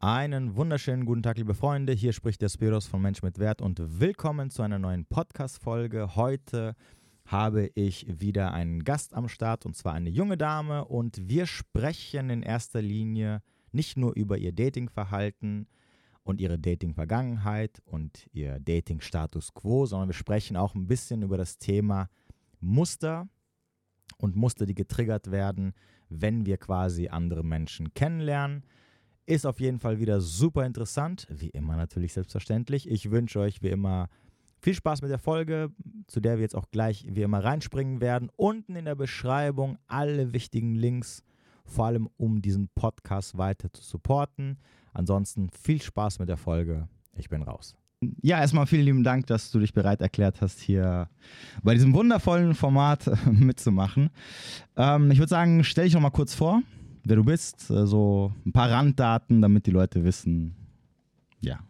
Einen wunderschönen guten Tag, liebe Freunde. Hier spricht der Spiros von Mensch mit Wert und willkommen zu einer neuen Podcast-Folge. Heute habe ich wieder einen Gast am Start und zwar eine junge Dame und wir sprechen in erster Linie nicht nur über ihr Datingverhalten und ihre Dating-Vergangenheit und ihr Dating-Status quo, sondern wir sprechen auch ein bisschen über das Thema Muster und Muster, die getriggert werden, wenn wir quasi andere Menschen kennenlernen. Ist auf jeden Fall wieder super interessant. Wie immer natürlich selbstverständlich. Ich wünsche euch wie immer viel Spaß mit der Folge, zu der wir jetzt auch gleich wie immer reinspringen werden. Unten in der Beschreibung alle wichtigen Links, vor allem um diesen Podcast weiter zu supporten. Ansonsten viel Spaß mit der Folge. Ich bin raus. Ja, erstmal vielen lieben Dank, dass du dich bereit erklärt hast, hier bei diesem wundervollen Format mitzumachen. Ähm, ich würde sagen, stell dich noch mal kurz vor wer du bist, äh, so ein paar Randdaten, damit die Leute wissen, ja.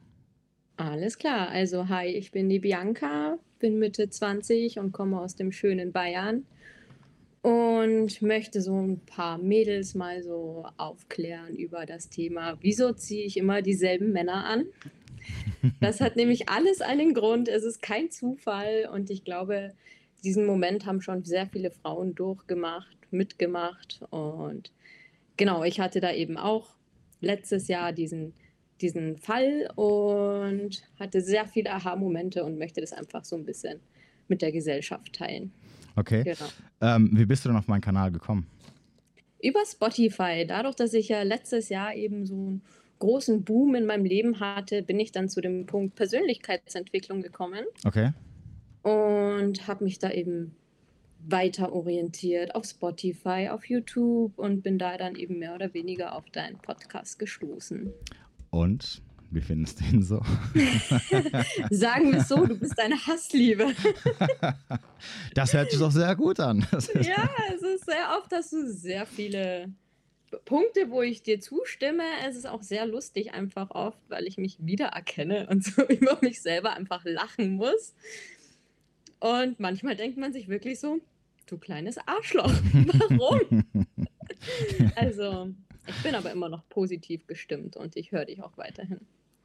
Alles klar, also hi, ich bin die Bianca, bin Mitte 20 und komme aus dem schönen Bayern und möchte so ein paar Mädels mal so aufklären über das Thema, wieso ziehe ich immer dieselben Männer an? Das hat nämlich alles einen Grund, es ist kein Zufall und ich glaube, diesen Moment haben schon sehr viele Frauen durchgemacht, mitgemacht und genau, ich hatte da eben auch letztes Jahr diesen, diesen Fall und hatte sehr viele Aha-Momente und möchte das einfach so ein bisschen mit der Gesellschaft teilen. Okay. Genau. Ähm, wie bist du denn auf meinen Kanal gekommen? Über Spotify. Dadurch, dass ich ja letztes Jahr eben so einen großen Boom in meinem Leben hatte, bin ich dann zu dem Punkt Persönlichkeitsentwicklung gekommen. Okay. Und habe mich da eben weiter orientiert auf Spotify, auf YouTube und bin da dann eben mehr oder weniger auf deinen Podcast gestoßen. Und wie findest du ihn so? Sagen wir es so, du bist eine Hassliebe. das hört sich doch sehr gut an. ja, es ist sehr oft, dass du sehr viele Punkte, wo ich dir zustimme. Es ist auch sehr lustig einfach oft, weil ich mich wiedererkenne und so über mich selber einfach lachen muss. Und manchmal denkt man sich wirklich so, du kleines Arschloch, warum? also, ich bin aber immer noch positiv gestimmt und ich höre dich auch weiterhin.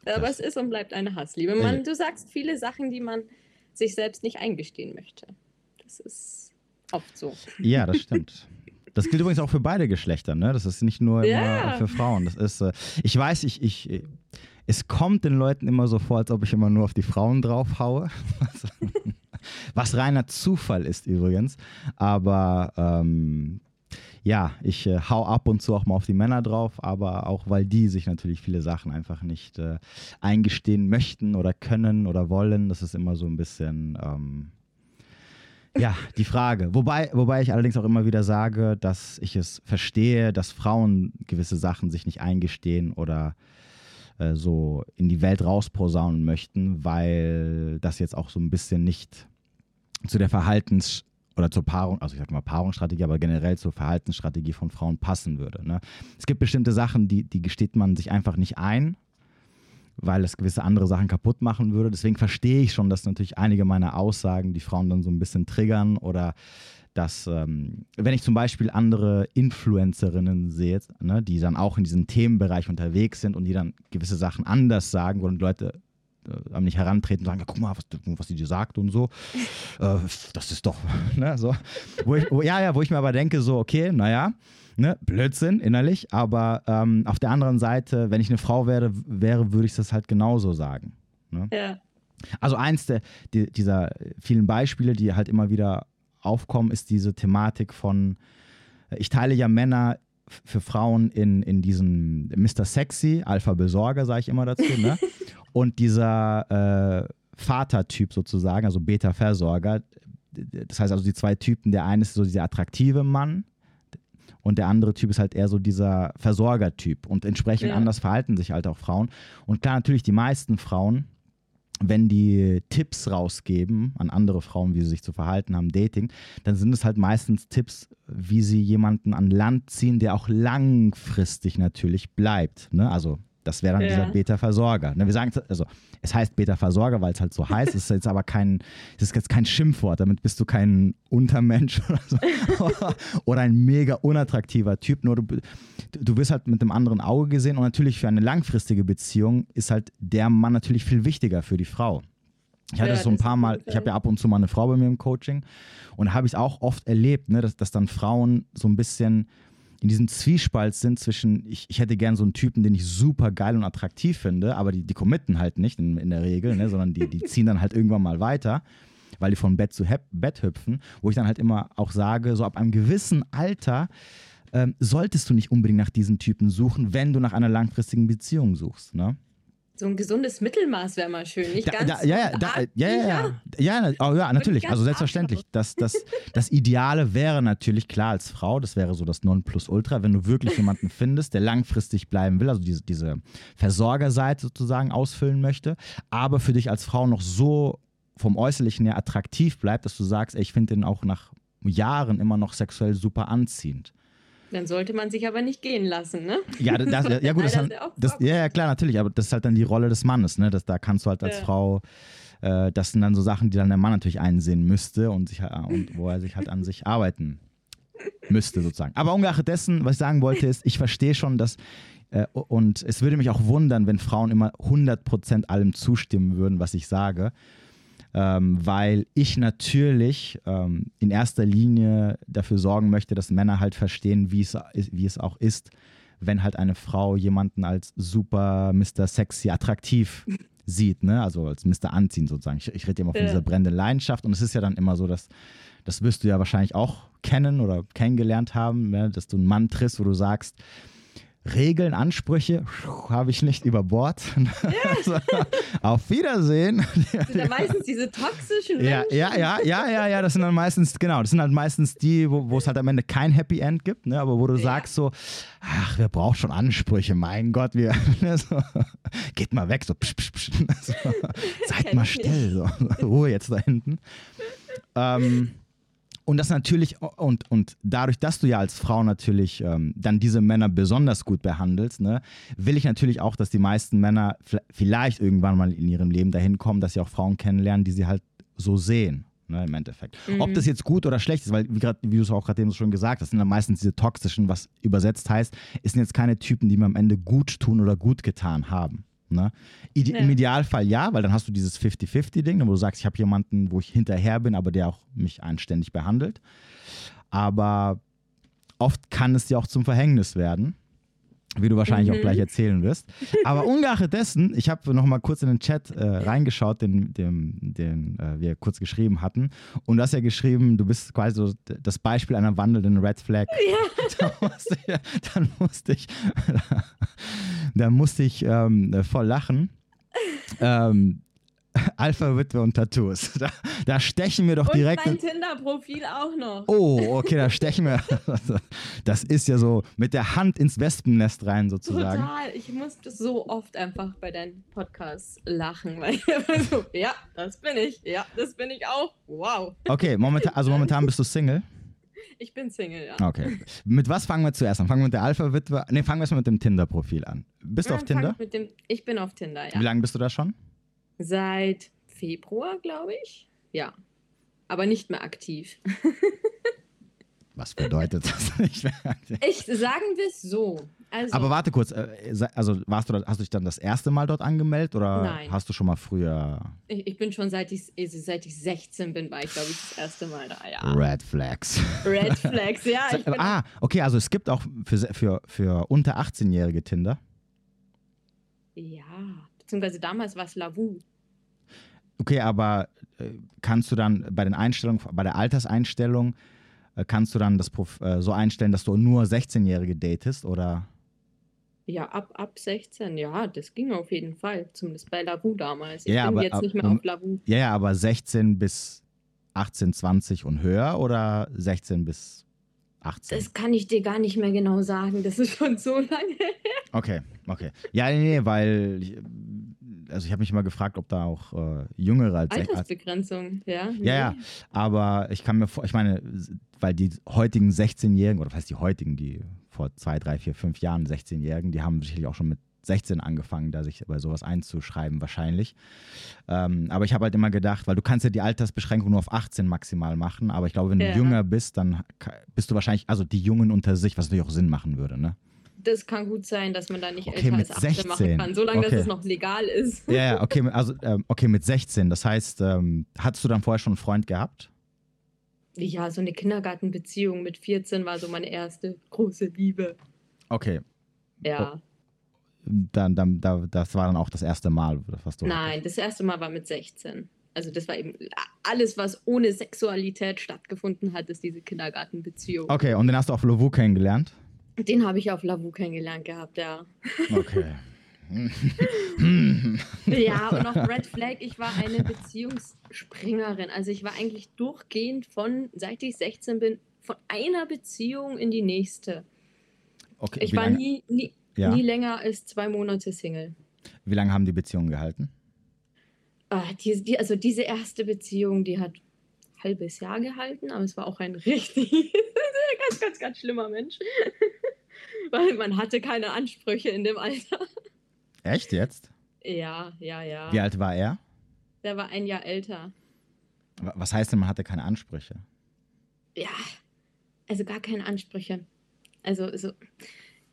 Aber das es ist und bleibt eine Hassliebe. Man, du sagst viele Sachen, die man sich selbst nicht eingestehen möchte. Das ist oft so. Ja, das stimmt. Das gilt übrigens auch für beide Geschlechter, ne? Das ist nicht nur ja. für Frauen. Das ist, äh, ich weiß, ich, ich, es kommt den Leuten immer so vor, als ob ich immer nur auf die Frauen draufhaue. Was reiner Zufall ist übrigens. Aber ähm, ja, ich äh, hau ab und zu auch mal auf die Männer drauf, aber auch weil die sich natürlich viele Sachen einfach nicht äh, eingestehen möchten oder können oder wollen. Das ist immer so ein bisschen. Ähm, ja, die Frage. Wobei, wobei ich allerdings auch immer wieder sage, dass ich es verstehe, dass Frauen gewisse Sachen sich nicht eingestehen oder äh, so in die Welt rausposaunen möchten, weil das jetzt auch so ein bisschen nicht zu der Verhaltens- oder zur Paarung, also ich sag mal Paarungsstrategie, aber generell zur Verhaltensstrategie von Frauen passen würde. Ne? Es gibt bestimmte Sachen, die, die gesteht man sich einfach nicht ein, weil es gewisse andere Sachen kaputt machen würde. Deswegen verstehe ich schon, dass natürlich einige meiner Aussagen die Frauen dann so ein bisschen triggern oder dass, ähm, wenn ich zum Beispiel andere Influencerinnen sehe, ne, die dann auch in diesem Themenbereich unterwegs sind und die dann gewisse Sachen anders sagen, wo Leute äh, an mich herantreten und sagen, guck mal, was, was die dir sagt und so. äh, das ist doch, ne, so. Wo ich, wo, ja, ja, wo ich mir aber denke, so, okay, naja, ne, Blödsinn innerlich, aber ähm, auf der anderen Seite, wenn ich eine Frau wäre, wäre würde ich das halt genauso sagen. Ne? Ja. Also eins der, die, dieser vielen Beispiele, die halt immer wieder aufkommen, ist diese Thematik von, ich teile ja Männer für Frauen in, in diesen Mr. Sexy, Alpha-Besorger, sage ich immer dazu, ne? Und dieser äh, Vatertyp sozusagen, also Beta-Versorger, das heißt also die zwei Typen, der eine ist so dieser attraktive Mann und der andere Typ ist halt eher so dieser Versorgertyp und entsprechend ja. anders verhalten sich halt auch Frauen. Und klar, natürlich die meisten Frauen, wenn die Tipps rausgeben an andere Frauen, wie sie sich zu verhalten haben, Dating, dann sind es halt meistens Tipps, wie sie jemanden an Land ziehen, der auch langfristig natürlich bleibt. Ne? Also Das wäre dann ja. dieser Beta-Versorger. Ne, wir sagen, also es heißt Beta-Versorger, weil es halt so heißt. Es ist jetzt aber kein, es ist jetzt kein Schimpfwort. Damit bist du kein Untermensch oder so. oder ein mega unattraktiver Typ. Nur du, du wirst halt mit einem anderen Auge gesehen. Und natürlich für eine langfristige Beziehung ist halt der Mann natürlich viel wichtiger für die Frau. Ich hatte ja, so ein paar Mal, ich habe ja ab und zu mal eine Frau bei mir im Coaching und habe ich es auch oft erlebt, ne, dass, dass dann Frauen so ein bisschen in diesem Zwiespalt sind zwischen, ich, ich hätte gern so einen Typen, den ich super geil und attraktiv finde, aber die, die committen halt nicht in, in der Regel, ne, sondern die, die ziehen dann halt irgendwann mal weiter, weil die von Bett zu Bett hüpfen, wo ich dann halt immer auch sage, so ab einem gewissen Alter ähm, solltest du nicht unbedingt nach diesen Typen suchen, wenn du nach einer langfristigen Beziehung suchst. Ne? So ein gesundes Mittelmaß wäre mal schön, nicht da, ganz da, ja, ja, da, ja, ja, ja, ja, oh, ja, natürlich, also selbstverständlich. Das, das, das Ideale wäre natürlich klar als Frau, das wäre so das Nonplusultra, wenn du wirklich jemanden findest, der langfristig bleiben will, also diese, diese Versorgerseite sozusagen ausfüllen möchte, aber für dich als Frau noch so vom Äußerlichen her attraktiv bleibt, dass du sagst, ey, ich finde den auch nach Jahren immer noch sexuell super anziehend. Dann sollte man sich aber nicht gehen lassen, ne? Ja, das, ja gut, das, das, das, ja, ja, klar, natürlich, aber das ist halt dann die Rolle des Mannes, ne? Das, da kannst du halt als ja. Frau, äh, das sind dann so Sachen, die dann der Mann natürlich einsehen müsste und, sich, und wo er sich halt an sich arbeiten müsste, sozusagen. Aber ungeachtet dessen, was ich sagen wollte, ist, ich verstehe schon, dass äh, und es würde mich auch wundern, wenn Frauen immer 100% allem zustimmen würden, was ich sage ähm, weil ich natürlich ähm, in erster Linie dafür sorgen möchte, dass Männer halt verstehen, wie es, wie es auch ist, wenn halt eine Frau jemanden als super Mr. Sexy attraktiv sieht, ne? also als Mr. Anziehen sozusagen. Ich, ich rede immer von ja. dieser brennenden Leidenschaft und es ist ja dann immer so, dass das wirst du ja wahrscheinlich auch kennen oder kennengelernt haben, ne? dass du einen Mann triffst, wo du sagst, Regeln, Ansprüche habe ich nicht über Bord. Also, auf Wiedersehen. Das sind ja meistens diese toxischen Menschen. Ja, ja, ja, ja, ja, das sind dann meistens, genau, das sind halt meistens die, wo, es halt am Ende kein Happy End gibt, ne, aber wo du ja. sagst so, ach, wer braucht schon Ansprüche, mein Gott, wir, ne, so, geht mal weg, so, psch, psch, psch, so, seid mal still, so, Ruhe jetzt da hinten. Ähm, und das natürlich, und, und dadurch, dass du ja als Frau natürlich ähm, dann diese Männer besonders gut behandelst, ne, will ich natürlich auch, dass die meisten Männer vielleicht irgendwann mal in ihrem Leben dahin kommen, dass sie auch Frauen kennenlernen, die sie halt so sehen. Ne, Im Endeffekt. Mhm. Ob das jetzt gut oder schlecht ist, weil, wie, wie du es auch gerade eben schon gesagt hast, sind dann meistens diese toxischen, was übersetzt heißt, es sind jetzt keine Typen, die mir am Ende gut tun oder gut getan haben. Ne? Ide ja. Im Idealfall ja, weil dann hast du dieses 50-50-Ding, wo du sagst, ich habe jemanden, wo ich hinterher bin, aber der auch mich anständig behandelt. Aber oft kann es dir auch zum Verhängnis werden wie du wahrscheinlich mhm. auch gleich erzählen wirst. Aber ungeachtet dessen, ich habe noch mal kurz in den Chat äh, reingeschaut, den, den, den äh, wir kurz geschrieben hatten. Und du hast ja geschrieben, du bist quasi so das Beispiel einer wandelnden Red Flag. Ja. Da musste ich, dann musste ich, da musste ich ähm, voll lachen. Ähm, Alpha-Witwe und Tattoos. Da, da, stechen wir doch und direkt. Mein Tinder-Profil auch noch. Oh, okay, da stechen wir. Das ist ja so mit der Hand ins Wespennest rein sozusagen. Total. Ich musste so oft einfach bei deinen Podcasts lachen, weil ich immer so, ja, das bin ich. Ja, das bin ich auch. Wow. Okay, momentan, also momentan bist du Single. Ich bin Single, ja. Okay. Mit was fangen wir zuerst an? Fangen wir mit der Alpha-Witwe? Ne, fangen wir erstmal mit dem Tinder-Profil an. Bist du auf Tinder? Dem, ich bin auf Tinder, ja. Wie lange bist du da schon? Seit Februar, glaube ich. Ja. Aber nicht mehr aktiv. Was bedeutet das nicht mehr aktiv? Ich sagen wir es so. Also, Aber warte kurz, äh, also warst du, hast du dich dann das erste Mal dort angemeldet oder Nein. hast du schon mal früher? Ich, ich bin schon seit ich, seit ich 16 bin, war ich glaube ich das erste Mal da, ja. Red Flags. Red Flags, ja. ah, okay, also es gibt auch für, für, für unter 18-jährige Tinder. Ja, beziehungsweise damals war es Lavu. Okay, aber äh, kannst du dann bei den Einstellungen, bei der Alterseinstellung, äh, kannst du dann das so einstellen, dass du nur 16-Jährige datest oder? Ja, ab, ab 16, ja, das ging auf jeden Fall. Zumindest bei Lavu damals. Ich ja, bin aber, jetzt nicht mehr auf Lavu. Ja, ja, aber 16 bis 18, 20 und höher oder 16 bis 18? Das kann ich dir gar nicht mehr genau sagen. Das ist schon so lange her. Okay, okay. Ja, nee, nee weil ich, also ich habe mich immer gefragt, ob da auch äh, Jüngere als Altersbegrenzung, ja. Nee. Ja, ja, aber ich kann mir vor, ich meine, weil die heutigen 16-Jährigen, oder was heißt die heutigen, die vor zwei, drei, vier, fünf Jahren 16-Jährigen, die haben sicherlich auch schon mit 16 angefangen, da sich bei sowas einzuschreiben wahrscheinlich. Ähm, aber ich habe halt immer gedacht, weil du kannst ja die Altersbeschränkung nur auf 18 maximal machen, aber ich glaube, wenn du ja. jünger bist, dann bist du wahrscheinlich, also die Jungen unter sich, was natürlich auch Sinn machen würde, ne? Das kann gut sein, dass man da nicht okay, älter als 18 16. machen kann, solange okay. dass es noch legal ist. Ja, ja okay, also ähm, okay, mit 16. Das heißt, ähm, hattest du dann vorher schon einen Freund gehabt? Ja, so eine Kindergartenbeziehung mit 14 war so meine erste große Liebe. Okay. Ja. Dann, dann, da, das war dann auch das erste Mal, was du Nein, hattest. das erste Mal war mit 16. Also das war eben alles, was ohne Sexualität stattgefunden hat, ist diese Kindergartenbeziehung. Okay, und den hast du auf Lovu kennengelernt? Den habe ich auf Lavu kennengelernt gehabt, ja. Okay. ja, und noch Red Flag, ich war eine Beziehungsspringerin. Also ich war eigentlich durchgehend von, seit ich 16 bin, von einer Beziehung in die nächste. Okay, ich war nie, nie, ja. nie länger als zwei Monate Single. Wie lange haben die Beziehungen gehalten? Ah, die, die, also diese erste Beziehung, die hat ein halbes Jahr gehalten, aber es war auch ein richtig ganz, ganz, ganz schlimmer Mensch. Weil man hatte keine Ansprüche in dem Alter. Echt jetzt? Ja, ja, ja. Wie alt war er? Der war ein Jahr älter. Was heißt denn, man hatte keine Ansprüche? Ja, also gar keine Ansprüche. Also, so,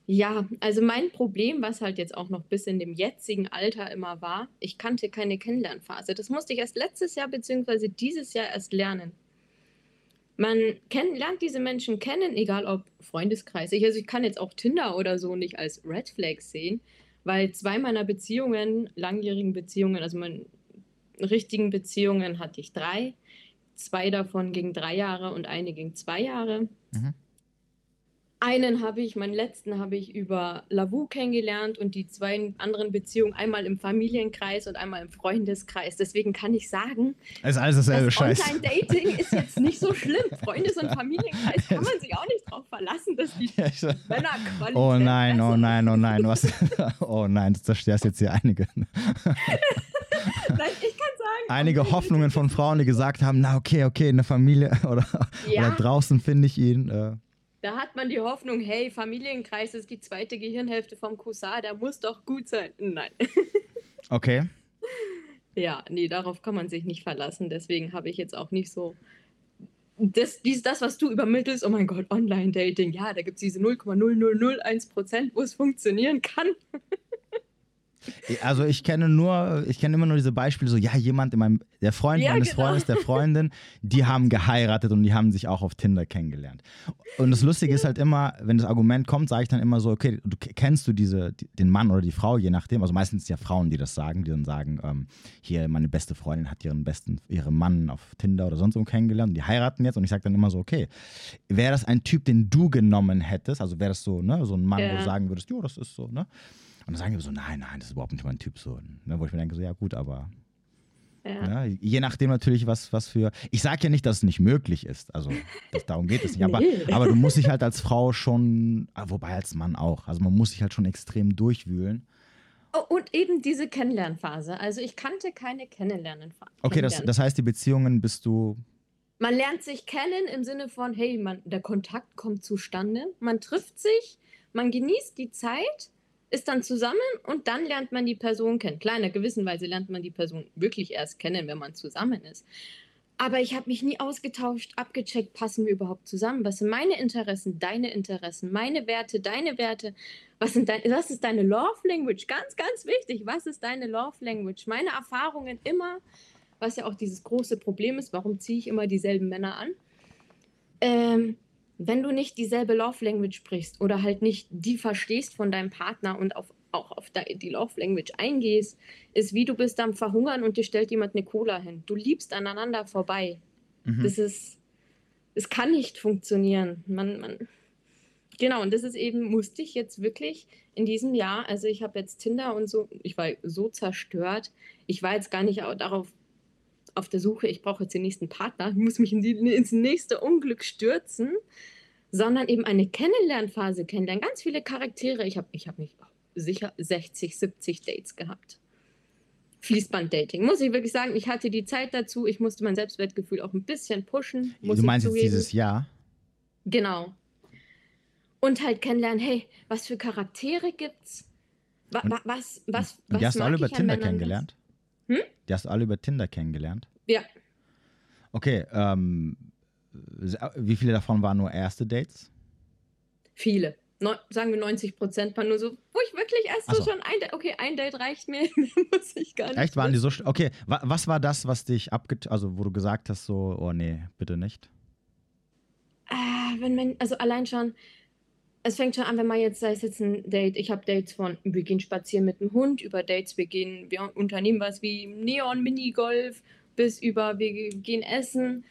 ja, also mein Problem, was halt jetzt auch noch bis in dem jetzigen Alter immer war, ich kannte keine Kennenlernphase. Das musste ich erst letztes Jahr bzw. dieses Jahr erst lernen. Man kenn, lernt diese Menschen kennen, egal ob Freundeskreis. Ich, also ich kann jetzt auch Tinder oder so nicht als Red Flag sehen, weil zwei meiner Beziehungen, langjährigen Beziehungen, also meine richtigen Beziehungen hatte ich drei. Zwei davon gingen drei Jahre und eine ging zwei Jahre. Mhm. Einen habe ich, meinen letzten habe ich über Lavu kennengelernt und die zwei anderen Beziehungen einmal im Familienkreis und einmal im Freundeskreis. Deswegen kann ich sagen, ist alles dasselbe Scheiß. Online-Dating ist jetzt nicht so schlimm. Freundes- und Familienkreis kann man sich auch nicht darauf verlassen, dass die. Männer Qualität Oh nein, oh nein, oh nein, was? oh nein, du zerstörst jetzt hier einige. nein, ich kann sagen. Einige Hoffnungen von Frauen, die gesagt haben, na okay, okay, in der Familie oder, ja. oder draußen finde ich ihn. Äh. Da hat man die Hoffnung, hey, Familienkreis ist die zweite Gehirnhälfte vom Cousin, der muss doch gut sein. Nein. Okay. Ja, nee, darauf kann man sich nicht verlassen. Deswegen habe ich jetzt auch nicht so. Das, dies, das, was du übermittelst, oh mein Gott, Online-Dating, ja, da gibt es diese 0,0001 Prozent, wo es funktionieren kann. Also ich kenne nur, ich kenne immer nur diese Beispiele, so ja, jemand in meinem, der Freund ja, meines genau. Freundes, der Freundin, die haben geheiratet und die haben sich auch auf Tinder kennengelernt. Und das Lustige ist halt immer, wenn das Argument kommt, sage ich dann immer so, okay, du kennst du diese, den Mann oder die Frau, je nachdem, also meistens ja Frauen, die das sagen, die dann sagen, ähm, hier, meine beste Freundin hat ihren besten, ihren Mann auf Tinder oder sonst wo kennengelernt und die heiraten jetzt und ich sage dann immer so, okay, wäre das ein Typ, den du genommen hättest, also wäre das so, ne, so ein Mann, ja. wo du sagen würdest, jo, das ist so, ne? Und dann sagen die so, nein, nein, das ist überhaupt nicht mein Typ so. Ne, wo ich mir denke, so, ja gut, aber ja. Ne, je nachdem natürlich, was, was für. Ich sage ja nicht, dass es nicht möglich ist. Also das, darum geht es nicht. Aber, nee. aber du musst dich halt als Frau schon, ah, wobei als Mann auch. Also man muss sich halt schon extrem durchwühlen. Oh, und eben diese Kennenlernphase. Also ich kannte keine Kennenlernphase. Okay, das, das heißt, die Beziehungen bist du. Man lernt sich kennen im Sinne von, hey, man, der Kontakt kommt zustande, man trifft sich, man genießt die Zeit ist dann zusammen und dann lernt man die Person kennen. Klar, in einer gewissen Weise lernt man die Person wirklich erst kennen, wenn man zusammen ist. Aber ich habe mich nie ausgetauscht, abgecheckt, passen wir überhaupt zusammen? Was sind meine Interessen, deine Interessen, meine Werte, deine Werte? Was, sind dein, was ist deine Love Language? Ganz, ganz wichtig. Was ist deine Love Language? Meine Erfahrungen immer, was ja auch dieses große Problem ist, warum ziehe ich immer dieselben Männer an? Ähm, wenn du nicht dieselbe Love Language sprichst oder halt nicht die verstehst von deinem Partner und auf, auch auf die Love Language eingehst, ist wie du bist am Verhungern und dir stellt jemand eine Cola hin. Du liebst aneinander vorbei. Mhm. Das ist, es kann nicht funktionieren. Man, man, genau, und das ist eben, musste ich jetzt wirklich in diesem Jahr, also ich habe jetzt Tinder und so, ich war so zerstört. Ich war jetzt gar nicht darauf auf der Suche, ich brauche jetzt den nächsten Partner, ich muss mich in die, ins nächste Unglück stürzen, sondern eben eine Kennenlernphase kennenlernen. Ganz viele Charaktere. Ich habe ich hab nicht sicher 60, 70 Dates gehabt. Fließband-Dating. Muss ich wirklich sagen, ich hatte die Zeit dazu. Ich musste mein Selbstwertgefühl auch ein bisschen pushen. du meinst jetzt dieses Jahr? Genau. Und halt kennenlernen, hey, was für Charaktere gibt's? wa, wa, was, was, was die hast du alle über Tinder kennengelernt? Hm? Die hast du alle über Tinder kennengelernt? Ja. Okay, ähm, wie viele davon waren nur erste Dates? Viele. No, sagen wir 90 Prozent waren nur so, wo ich wirklich erst so, so schon ein Date, okay, ein Date reicht mir, muss ich gar nicht. Echt, waren die so, okay, was war das, was dich abget, also wo du gesagt hast so, oh nee, bitte nicht? Ah, wenn man, also allein schon, es fängt schon an, wenn man jetzt, sei es jetzt ein Date, ich habe Dates von, wir gehen spazieren mit dem Hund, über Dates, wir gehen, wir unternehmen was wie Neon, Minigolf, bis über, wir gehen essen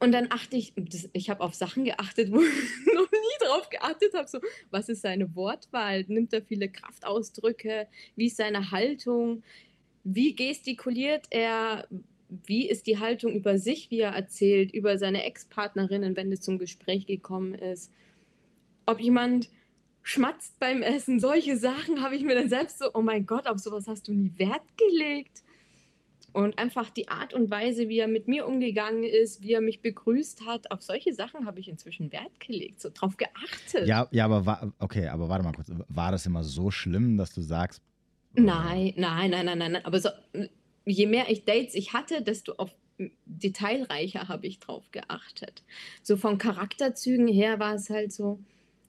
und dann achte ich, das, ich habe auf Sachen geachtet, wo ich noch nie drauf geachtet habe. So, was ist seine Wortwahl? Nimmt er viele Kraftausdrücke? Wie ist seine Haltung? Wie gestikuliert er? Wie ist die Haltung über sich, wie er erzählt, über seine Ex-Partnerinnen, wenn es zum Gespräch gekommen ist? Ob jemand schmatzt beim Essen, solche Sachen habe ich mir dann selbst so, oh mein Gott, auf sowas hast du nie Wert gelegt. Und einfach die Art und Weise, wie er mit mir umgegangen ist, wie er mich begrüßt hat, auf solche Sachen habe ich inzwischen Wert gelegt, so drauf geachtet. Ja, ja, aber war, okay, aber warte mal kurz, war das immer so schlimm, dass du sagst? Nein, nein, nein, nein, nein, aber so, je mehr ich Dates ich hatte, desto auf detailreicher habe ich drauf geachtet. So von Charakterzügen her war es halt so,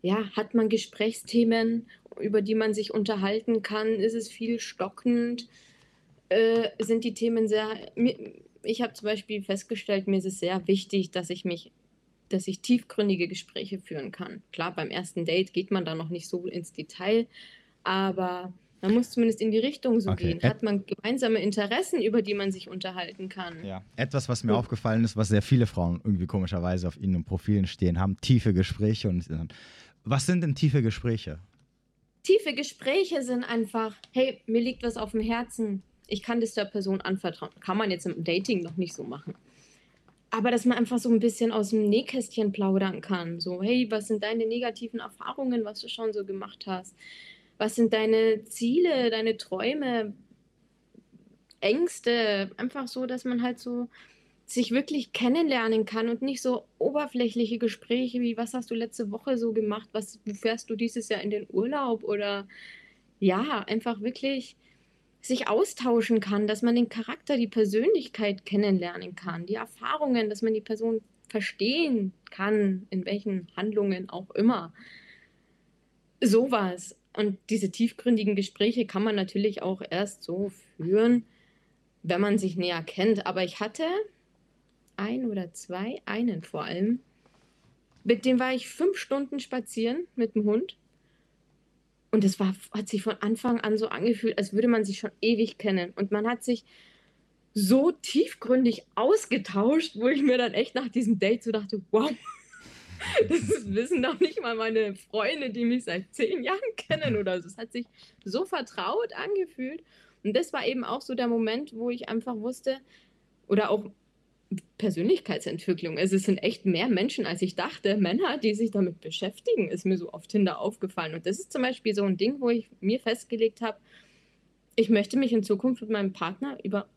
ja, hat man Gesprächsthemen, über die man sich unterhalten kann, ist es viel stockend, äh, sind die Themen sehr. Ich habe zum Beispiel festgestellt, mir ist es sehr wichtig, dass ich mich, dass ich tiefgründige Gespräche führen kann. Klar, beim ersten Date geht man da noch nicht so ins Detail, aber man muss zumindest in die Richtung so okay. gehen. Hat man gemeinsame Interessen, über die man sich unterhalten kann? Ja, etwas, was mir oh. aufgefallen ist, was sehr viele Frauen irgendwie komischerweise auf ihren Profilen stehen haben, tiefe Gespräche. Und was sind denn tiefe Gespräche? Tiefe Gespräche sind einfach, hey, mir liegt was auf dem Herzen ich kann das der Person anvertrauen. Kann man jetzt im Dating noch nicht so machen. Aber dass man einfach so ein bisschen aus dem Nähkästchen plaudern kann. So, hey, was sind deine negativen Erfahrungen, was du schon so gemacht hast? Was sind deine Ziele, deine Träume, Ängste? Einfach so, dass man halt so sich wirklich kennenlernen kann und nicht so oberflächliche Gespräche wie, was hast du letzte Woche so gemacht? Was, wo fährst du dieses Jahr in den Urlaub? Oder ja, einfach wirklich sich austauschen kann, dass man den Charakter, die Persönlichkeit kennenlernen kann, die Erfahrungen, dass man die Person verstehen kann, in welchen Handlungen auch immer. Sowas. Und diese tiefgründigen Gespräche kann man natürlich auch erst so führen, wenn man sich näher kennt. Aber ich hatte ein oder zwei, einen vor allem, mit dem war ich fünf Stunden spazieren mit dem Hund. Und es hat sich von Anfang an so angefühlt, als würde man sich schon ewig kennen. Und man hat sich so tiefgründig ausgetauscht, wo ich mir dann echt nach diesem Date so dachte, wow, das wissen doch nicht mal meine Freunde, die mich seit zehn Jahren kennen oder so. Es hat sich so vertraut angefühlt. Und das war eben auch so der Moment, wo ich einfach wusste, oder auch Persönlichkeitsentwicklung. Also es sind echt mehr Menschen, als ich dachte, Männer, die sich damit beschäftigen, ist mir so auf Tinder aufgefallen. Und das ist zum Beispiel so ein Ding, wo ich mir festgelegt habe, ich möchte mich in Zukunft mit meinem Partner über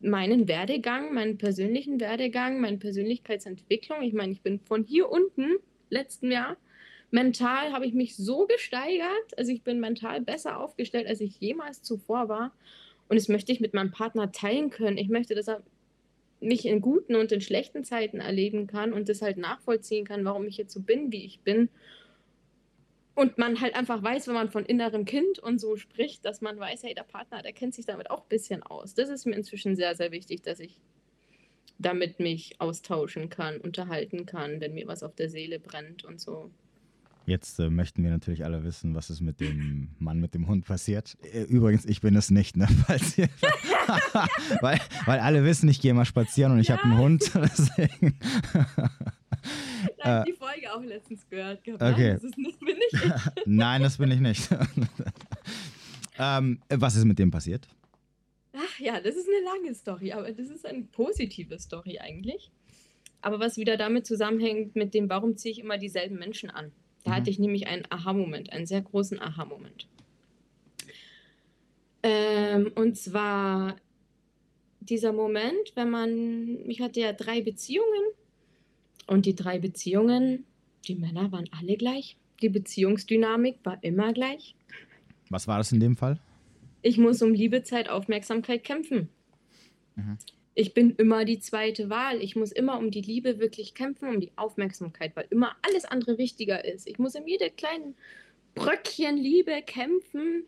meinen Werdegang, meinen persönlichen Werdegang, meine Persönlichkeitsentwicklung, ich meine, ich bin von hier unten letzten Jahr, mental habe ich mich so gesteigert, also ich bin mental besser aufgestellt, als ich jemals zuvor war. Und das möchte ich mit meinem Partner teilen können. Ich möchte, dass er mich in guten und in schlechten Zeiten erleben kann und das halt nachvollziehen kann, warum ich jetzt so bin, wie ich bin. Und man halt einfach weiß, wenn man von innerem Kind und so spricht, dass man weiß, hey, der Partner, der kennt sich damit auch ein bisschen aus. Das ist mir inzwischen sehr, sehr wichtig, dass ich damit mich austauschen kann, unterhalten kann, wenn mir was auf der Seele brennt und so. Jetzt äh, möchten wir natürlich alle wissen, was ist mit dem Mann mit dem Hund passiert. Äh, übrigens, ich bin es nicht, ne? weil, weil alle wissen, ich gehe mal spazieren und ich ja. habe einen Hund. Deswegen. Ich habe die Folge auch letztens gehört. Gehabt. Okay. Nein, das nicht, bin ich. Nein, das bin ich nicht. ähm, was ist mit dem passiert? Ach ja, das ist eine lange Story, aber das ist eine positive Story eigentlich. Aber was wieder damit zusammenhängt mit dem, warum ziehe ich immer dieselben Menschen an? Da mhm. hatte ich nämlich einen Aha-Moment, einen sehr großen Aha-Moment. Ähm, und zwar dieser Moment, wenn man, ich hatte ja drei Beziehungen und die drei Beziehungen, die Männer waren alle gleich, die Beziehungsdynamik war immer gleich. Was war das in dem Fall? Ich muss um Liebe, Zeit, Aufmerksamkeit kämpfen. Mhm. Ich bin immer die zweite Wahl. Ich muss immer um die Liebe wirklich kämpfen, um die Aufmerksamkeit, weil immer alles andere wichtiger ist. Ich muss um jede kleinen Bröckchen Liebe kämpfen,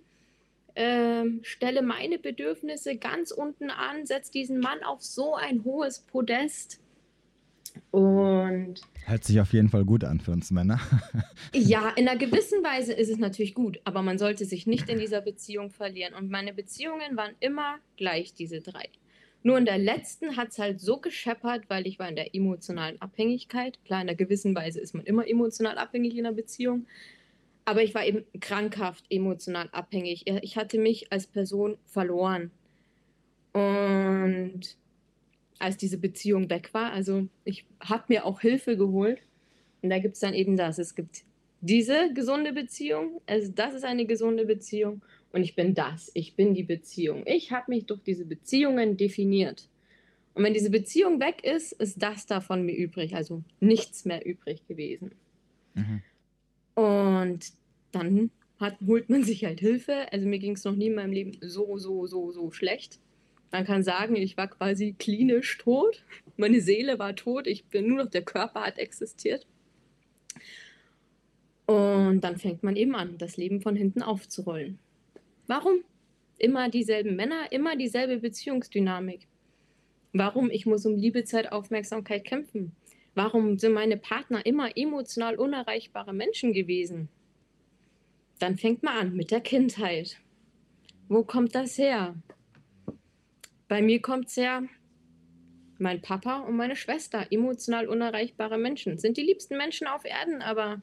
äh, stelle meine Bedürfnisse ganz unten an, setze diesen Mann auf so ein hohes Podest. Und Hört sich auf jeden Fall gut an für uns Männer. ja, in einer gewissen Weise ist es natürlich gut, aber man sollte sich nicht in dieser Beziehung verlieren. Und meine Beziehungen waren immer gleich, diese drei. Nur in der letzten hat es halt so gescheppert, weil ich war in der emotionalen Abhängigkeit. Klar, in einer gewissen Weise ist man immer emotional abhängig in einer Beziehung. Aber ich war eben krankhaft emotional abhängig. Ich hatte mich als Person verloren. Und als diese Beziehung weg war, also ich habe mir auch Hilfe geholt. Und da gibt es dann eben das. Es gibt diese gesunde Beziehung. Also das ist eine gesunde Beziehung. Und ich bin das. Ich bin die Beziehung. Ich habe mich durch diese Beziehungen definiert. Und wenn diese Beziehung weg ist, ist das davon mir übrig. Also nichts mehr übrig gewesen. Mhm. Und dann hat, holt man sich halt Hilfe. Also mir ging es noch nie in meinem Leben so, so, so, so schlecht. Man kann sagen, ich war quasi klinisch tot. Meine Seele war tot. Ich bin nur noch der Körper hat existiert. Und dann fängt man eben an, das Leben von hinten aufzurollen. Warum? Immer dieselben Männer, immer dieselbe Beziehungsdynamik. Warum? Ich muss um Liebe, Zeit, Aufmerksamkeit kämpfen. Warum sind meine Partner immer emotional unerreichbare Menschen gewesen? Dann fängt man an mit der Kindheit. Wo kommt das her? Bei mir kommt es her, mein Papa und meine Schwester, emotional unerreichbare Menschen, sind die liebsten Menschen auf Erden, aber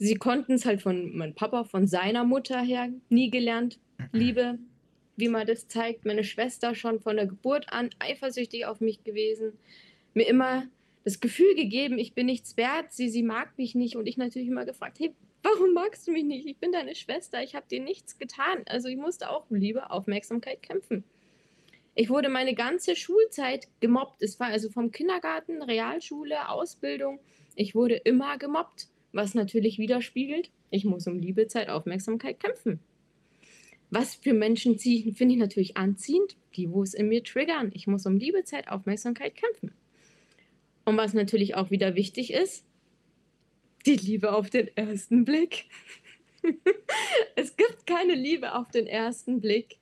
sie konnten es halt von meinem Papa, von seiner Mutter her nie gelernt. Liebe, wie man das zeigt. Meine Schwester schon von der Geburt an eifersüchtig auf mich gewesen. Mir immer das Gefühl gegeben, ich bin nichts wert, sie, sie mag mich nicht. Und ich natürlich immer gefragt, hey, Warum magst du mich nicht? Ich bin deine Schwester, ich habe dir nichts getan. Also ich musste auch um Liebe, Aufmerksamkeit kämpfen. Ich wurde meine ganze Schulzeit gemobbt. Es war also vom Kindergarten, Realschule, Ausbildung. Ich wurde immer gemobbt, was natürlich widerspiegelt, ich muss um Liebe, Zeit, Aufmerksamkeit kämpfen. Was für Menschen finde ich natürlich anziehend, die, wo es in mir triggern. Ich muss um Liebe, Zeit, Aufmerksamkeit kämpfen. Und was natürlich auch wieder wichtig ist, die Liebe auf den ersten Blick. es gibt keine Liebe auf den ersten Blick.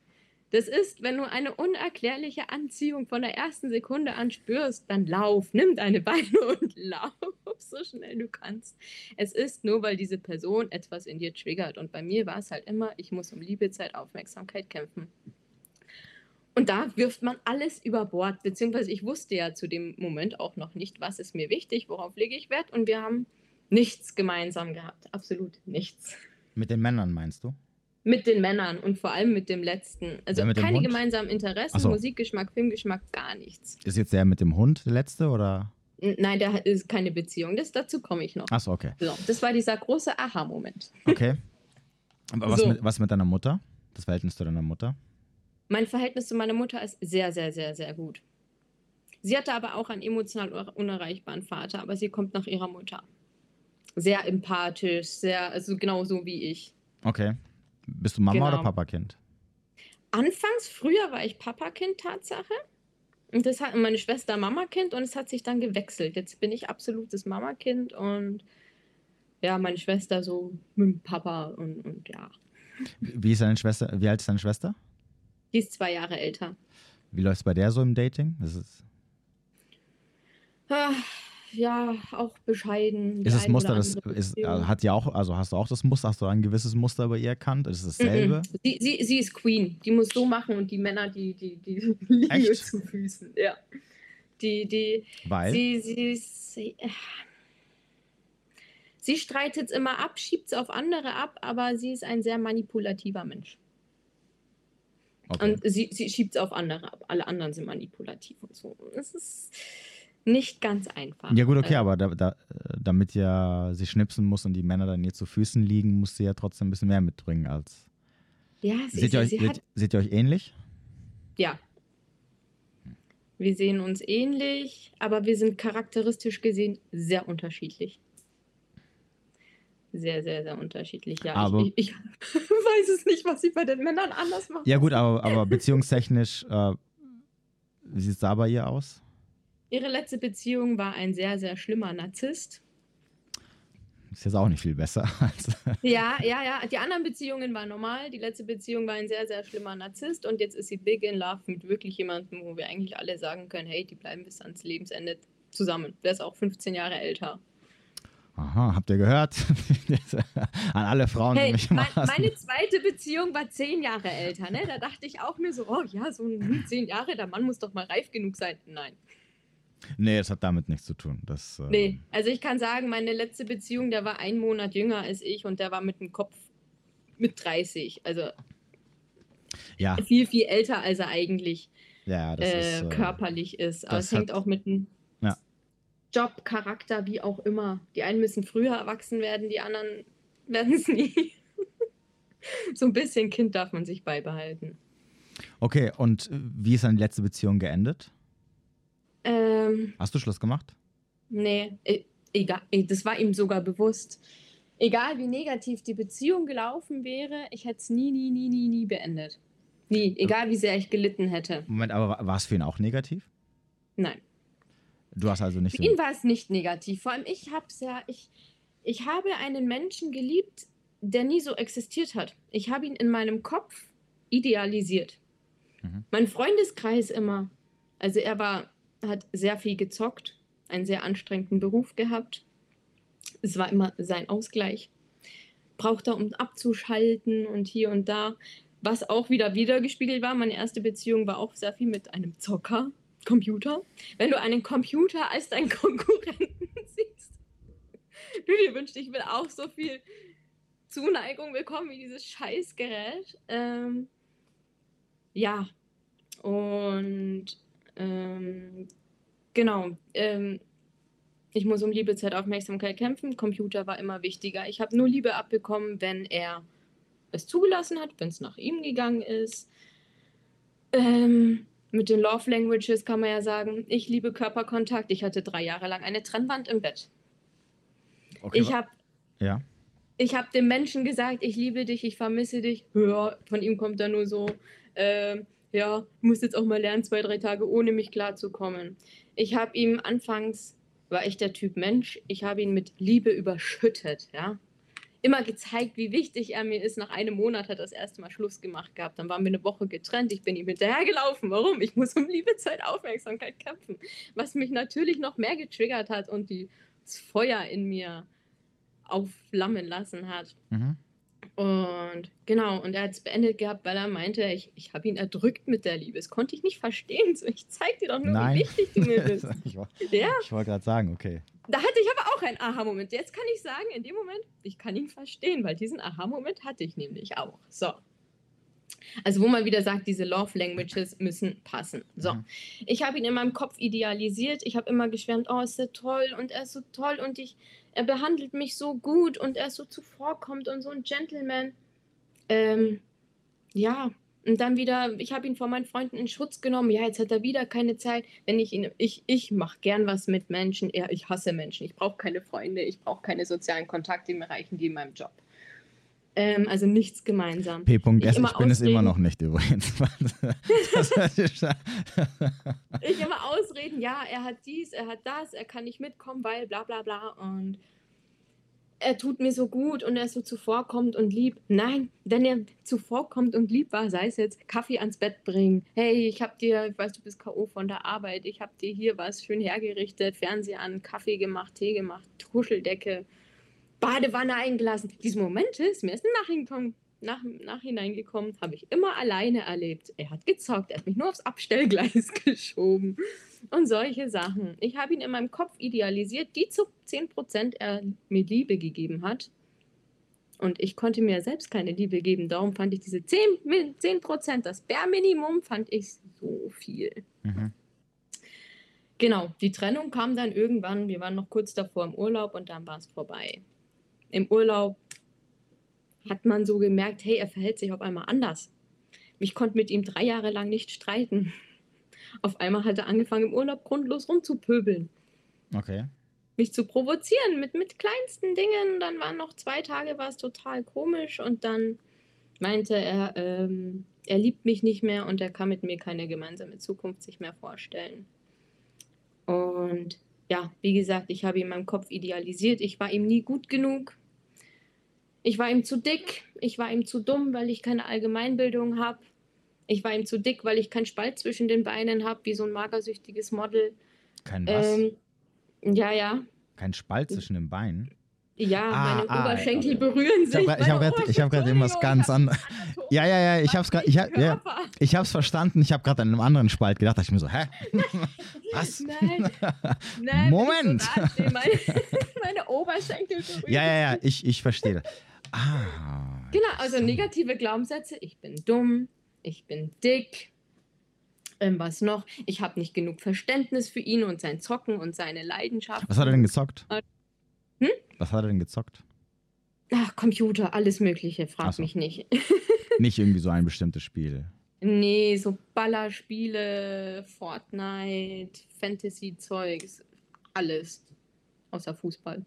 Das ist, wenn du eine unerklärliche Anziehung von der ersten Sekunde an spürst, dann lauf, nimm deine Beine und lauf so schnell du kannst. Es ist nur, weil diese Person etwas in dir triggert. Und bei mir war es halt immer, ich muss um Liebe, Zeit, Aufmerksamkeit kämpfen. Und da wirft man alles über Bord, beziehungsweise ich wusste ja zu dem Moment auch noch nicht, was ist mir wichtig, worauf lege ich Wert. Und wir haben nichts gemeinsam gehabt. Absolut nichts. Mit den Männern meinst du? Mit den Männern und vor allem mit dem letzten. Also ja, keine gemeinsamen Interessen, so. Musikgeschmack, Filmgeschmack, gar nichts. Ist jetzt der mit dem Hund der letzte oder? Nein, der ist keine Beziehung. Das, dazu komme ich noch. Achso, okay. So, das war dieser große Aha-Moment. Okay. Aber was, so. mit, was mit deiner Mutter? Das Verhältnis zu deiner Mutter? Mein Verhältnis zu meiner Mutter ist sehr, sehr, sehr, sehr gut. Sie hatte aber auch einen emotional unerreichbaren Vater, aber sie kommt nach ihrer Mutter sehr empathisch, sehr, also genau so wie ich. Okay. Bist du Mama genau. oder Papakind? Anfangs, früher war ich Papakind, Tatsache. Und das hat meine Schwester Mamakind und es hat sich dann gewechselt. Jetzt bin ich absolutes Mamakind und ja, meine Schwester so mit dem Papa und, und ja. Wie ist deine Schwester, wie alt ist deine Schwester? Die ist zwei Jahre älter. Wie läuft es bei der so im Dating? Das ist ah, ja, auch bescheiden. Ist das Muster, das ist, äh, hat ja auch, also hast du auch das Muster, hast du ein gewisses Muster bei ihr erkannt? Ist es dasselbe? Sie, sie, sie ist Queen, die muss so machen und die Männer, die, die, die liegen zu Füßen. Ja. Die, die, Weil? Sie, sie, sie, sie streitet es immer ab, schiebt es auf andere ab, aber sie ist ein sehr manipulativer Mensch. Okay. Und sie, sie schiebt es auf andere ab. Alle anderen sind manipulativ und so. Es ist nicht ganz einfach. Ja gut, okay, also aber da, da, damit ja sie schnipsen muss und die Männer dann ihr zu Füßen liegen, muss sie ja trotzdem ein bisschen mehr mitbringen als... Ja, sie, seht, ihr euch, seht, seht ihr euch ähnlich? Ja. Wir sehen uns ähnlich, aber wir sind charakteristisch gesehen sehr unterschiedlich. sehr, sehr, sehr unterschiedlich. Ja, aber ich, ich, ich weiß es nicht, was sie bei den Männern anders machen. Ja, gut, aber, aber beziehungstechnisch, äh, wie sieht es da bei ihr aus? Ihre letzte Beziehung war ein sehr, sehr schlimmer Narzisst. Ist jetzt auch nicht viel besser. Ja, ja, ja. Die anderen Beziehungen waren normal. Die letzte Beziehung war ein sehr, sehr schlimmer Narzisst. Und jetzt ist sie big in love mit wirklich jemandem, wo wir eigentlich alle sagen können, hey, die bleiben bis ans Lebensende zusammen. Der ist auch 15 Jahre älter. Aha, habt ihr gehört? An alle Frauen, hey, die mich mein, Meine zweite Beziehung war zehn Jahre älter, ne? Da dachte ich auch mir so, oh ja, so ein zehn Jahre, der Mann muss doch mal reif genug sein. Nein. Nee, das hat damit nichts zu tun. Das, äh nee, also ich kann sagen, meine letzte Beziehung, der war einen Monat jünger als ich und der war mit dem Kopf mit 30. Also ja. viel, viel älter, als er eigentlich ja, äh, ist, äh, körperlich ist. Aber es hängt auch mit dem ja. Job, Charakter, wie auch immer. Die einen müssen früher erwachsen werden, die anderen werden es nie. so ein bisschen Kind darf man sich beibehalten. Okay, und wie ist deine letzte Beziehung geendet? Ähm, Hast du Schluss gemacht? Nee, e, egal. Das war ihm sogar bewusst. Egal wie negativ die Beziehung gelaufen wäre, ich hätte es nie, nie, nie, nie, nie beendet. Nie, egal wie sehr ich gelitten hätte. Moment, aber war es für ihn auch negativ? Nein. Du hast also nicht. Für ihn war es nicht negativ. Vor allem ich hab's ja, ich, ich habe einen Menschen geliebt, der nie so existiert hat. Ich habe ihn in meinem Kopf idealisiert. Mhm. Mein Freundeskreis immer. Also er war, hat sehr viel gezockt, einen sehr anstrengenden Beruf gehabt. Es war immer sein Ausgleich. Brauchte er, um abzuschalten und hier und da. Was auch wieder wiedergespiegelt war, meine erste Beziehung war auch sehr viel mit einem Zocker. Computer. Wenn du einen Computer als deinen Konkurrenten siehst, du dir wünschst, ich will auch so viel Zuneigung bekommen wie dieses Scheißgerät. Ähm, ja, und ähm, genau, ähm, ich muss um Liebe, Zeit, Aufmerksamkeit kämpfen. Computer war immer wichtiger. Ich habe nur Liebe abbekommen, wenn er es zugelassen hat, wenn es nach ihm gegangen ist. Ähm, mit den Love Languages kann man ja sagen, ich liebe Körperkontakt. Ich hatte drei Jahre lang eine Trennwand im Bett. Okay, ich habe ja. Ich habe dem Menschen gesagt, ich liebe dich, ich vermisse dich. Ja, von ihm kommt da nur so, äh, ja, muss jetzt auch mal lernen, zwei, drei Tage ohne mich klarzukommen. Ich habe ihm anfangs, war ich der Typ Mensch, ich habe ihn mit Liebe überschüttet, ja immer gezeigt, wie wichtig er mir ist. Nach einem Monat hat er das erste Mal Schluss gemacht gehabt. Dann waren wir eine Woche getrennt. Ich bin ihm hinterhergelaufen. Warum? Ich muss um Liebe, Zeit, Aufmerksamkeit kämpfen. Was mich natürlich noch mehr getriggert hat und die, das Feuer in mir aufflammen lassen hat. Mhm. Und genau, und er hat es beendet gehabt, weil er meinte, ich, ich habe ihn erdrückt mit der Liebe. Das konnte ich nicht verstehen. So, ich zeig dir doch nur, Nein. wie wichtig du mir bist. ich wollte ja. gerade sagen, okay. Da hatte ich aber auch einen Aha-Moment. Jetzt kann ich sagen, in dem Moment, ich kann ihn verstehen, weil diesen Aha-Moment hatte ich nämlich auch. So. Also wo man wieder sagt, diese Love Languages müssen passen. So, mhm. ich habe ihn in meinem Kopf idealisiert. Ich habe immer geschwärmt, oh, ist er toll und er ist so toll und ich, er behandelt mich so gut und er ist so zuvorkommt und so ein Gentleman. Ähm, ja, und dann wieder, ich habe ihn vor meinen Freunden in Schutz genommen. Ja, jetzt hat er wieder keine Zeit. Wenn ich ihn, ich, ich mache gern was mit Menschen. Ja, ich hasse Menschen. Ich brauche keine Freunde. Ich brauche keine sozialen Kontakte. Mir reichen die in meinem Job. Ähm, also nichts gemeinsam. P.S. Ich, ich bin ausreden. es immer noch nicht übrigens. ich immer ausreden, ja, er hat dies, er hat das, er kann nicht mitkommen, weil bla bla bla. Und er tut mir so gut und er ist so zuvorkommt und lieb. Nein, wenn er zuvorkommt und lieb war, sei es jetzt Kaffee ans Bett bringen. Hey, ich hab dir, ich weiß, du bist K.O. von der Arbeit, ich hab dir hier was schön hergerichtet, Fernseher an, Kaffee gemacht, Tee gemacht, Kuscheldecke, Badewanne eingelassen. Diese Momente ist mir erst im Nachhinein, nach, Nachhinein gekommen, habe ich immer alleine erlebt. Er hat gezockt, er hat mich nur aufs Abstellgleis geschoben und solche Sachen. Ich habe ihn in meinem Kopf idealisiert, die zu 10% er mir Liebe gegeben hat. Und ich konnte mir selbst keine Liebe geben. Darum fand ich diese 10%, 10% das Bärminimum, fand ich so viel. Mhm. Genau, die Trennung kam dann irgendwann, wir waren noch kurz davor im Urlaub und dann war es vorbei. Im Urlaub hat man so gemerkt, hey, er verhält sich auf einmal anders. Ich konnte mit ihm drei Jahre lang nicht streiten. Auf einmal hat er angefangen, im Urlaub grundlos rumzupöbeln. Okay. mich zu provozieren mit, mit kleinsten Dingen. Dann waren noch zwei Tage, war es total komisch und dann meinte er, ähm, er liebt mich nicht mehr und er kann mit mir keine gemeinsame Zukunft sich mehr vorstellen. Und ja, wie gesagt, ich habe ihn in meinem Kopf idealisiert. Ich war ihm nie gut genug. Ich war ihm zu dick. Ich war ihm zu dumm, weil ich keine Allgemeinbildung habe. Ich war ihm zu dick, weil ich keinen Spalt zwischen den Beinen habe, wie so ein magersüchtiges Model. Kein was? Ähm, ja, ja. Kein Spalt zwischen den Beinen? Ja, Ah, meine ah, Oberschenkel okay. berühren Ich sich. habe ich hab meine gerade hab Oberschenkel- irgendwas ganz anderes. Ja, ja, ja, ich habe. Ich, hab, ja, ich habe verstanden. Ich habe gerade an einem anderen Spalt gedacht. Da ich mir so, hä? Was? Nein, nein. Moment. So dastehe, meine, meine Oberschenkel berühren. Ja, ja, ja, ich, ich verstehe. das. Ah. Genau, also negative Glaubenssätze. Ich bin dumm, ich bin dick. Ähm, was noch? Ich habe nicht genug Verständnis für ihn und sein Zocken und seine Leidenschaft. Was hat er denn gezockt? Hm? Was hat er denn gezockt? Ach, Computer, alles Mögliche, frag so. mich nicht. Nicht irgendwie so ein bestimmtes Spiel. nee, so Ballerspiele, Fortnite, Fantasy-Zeugs, alles. Außer Fußball.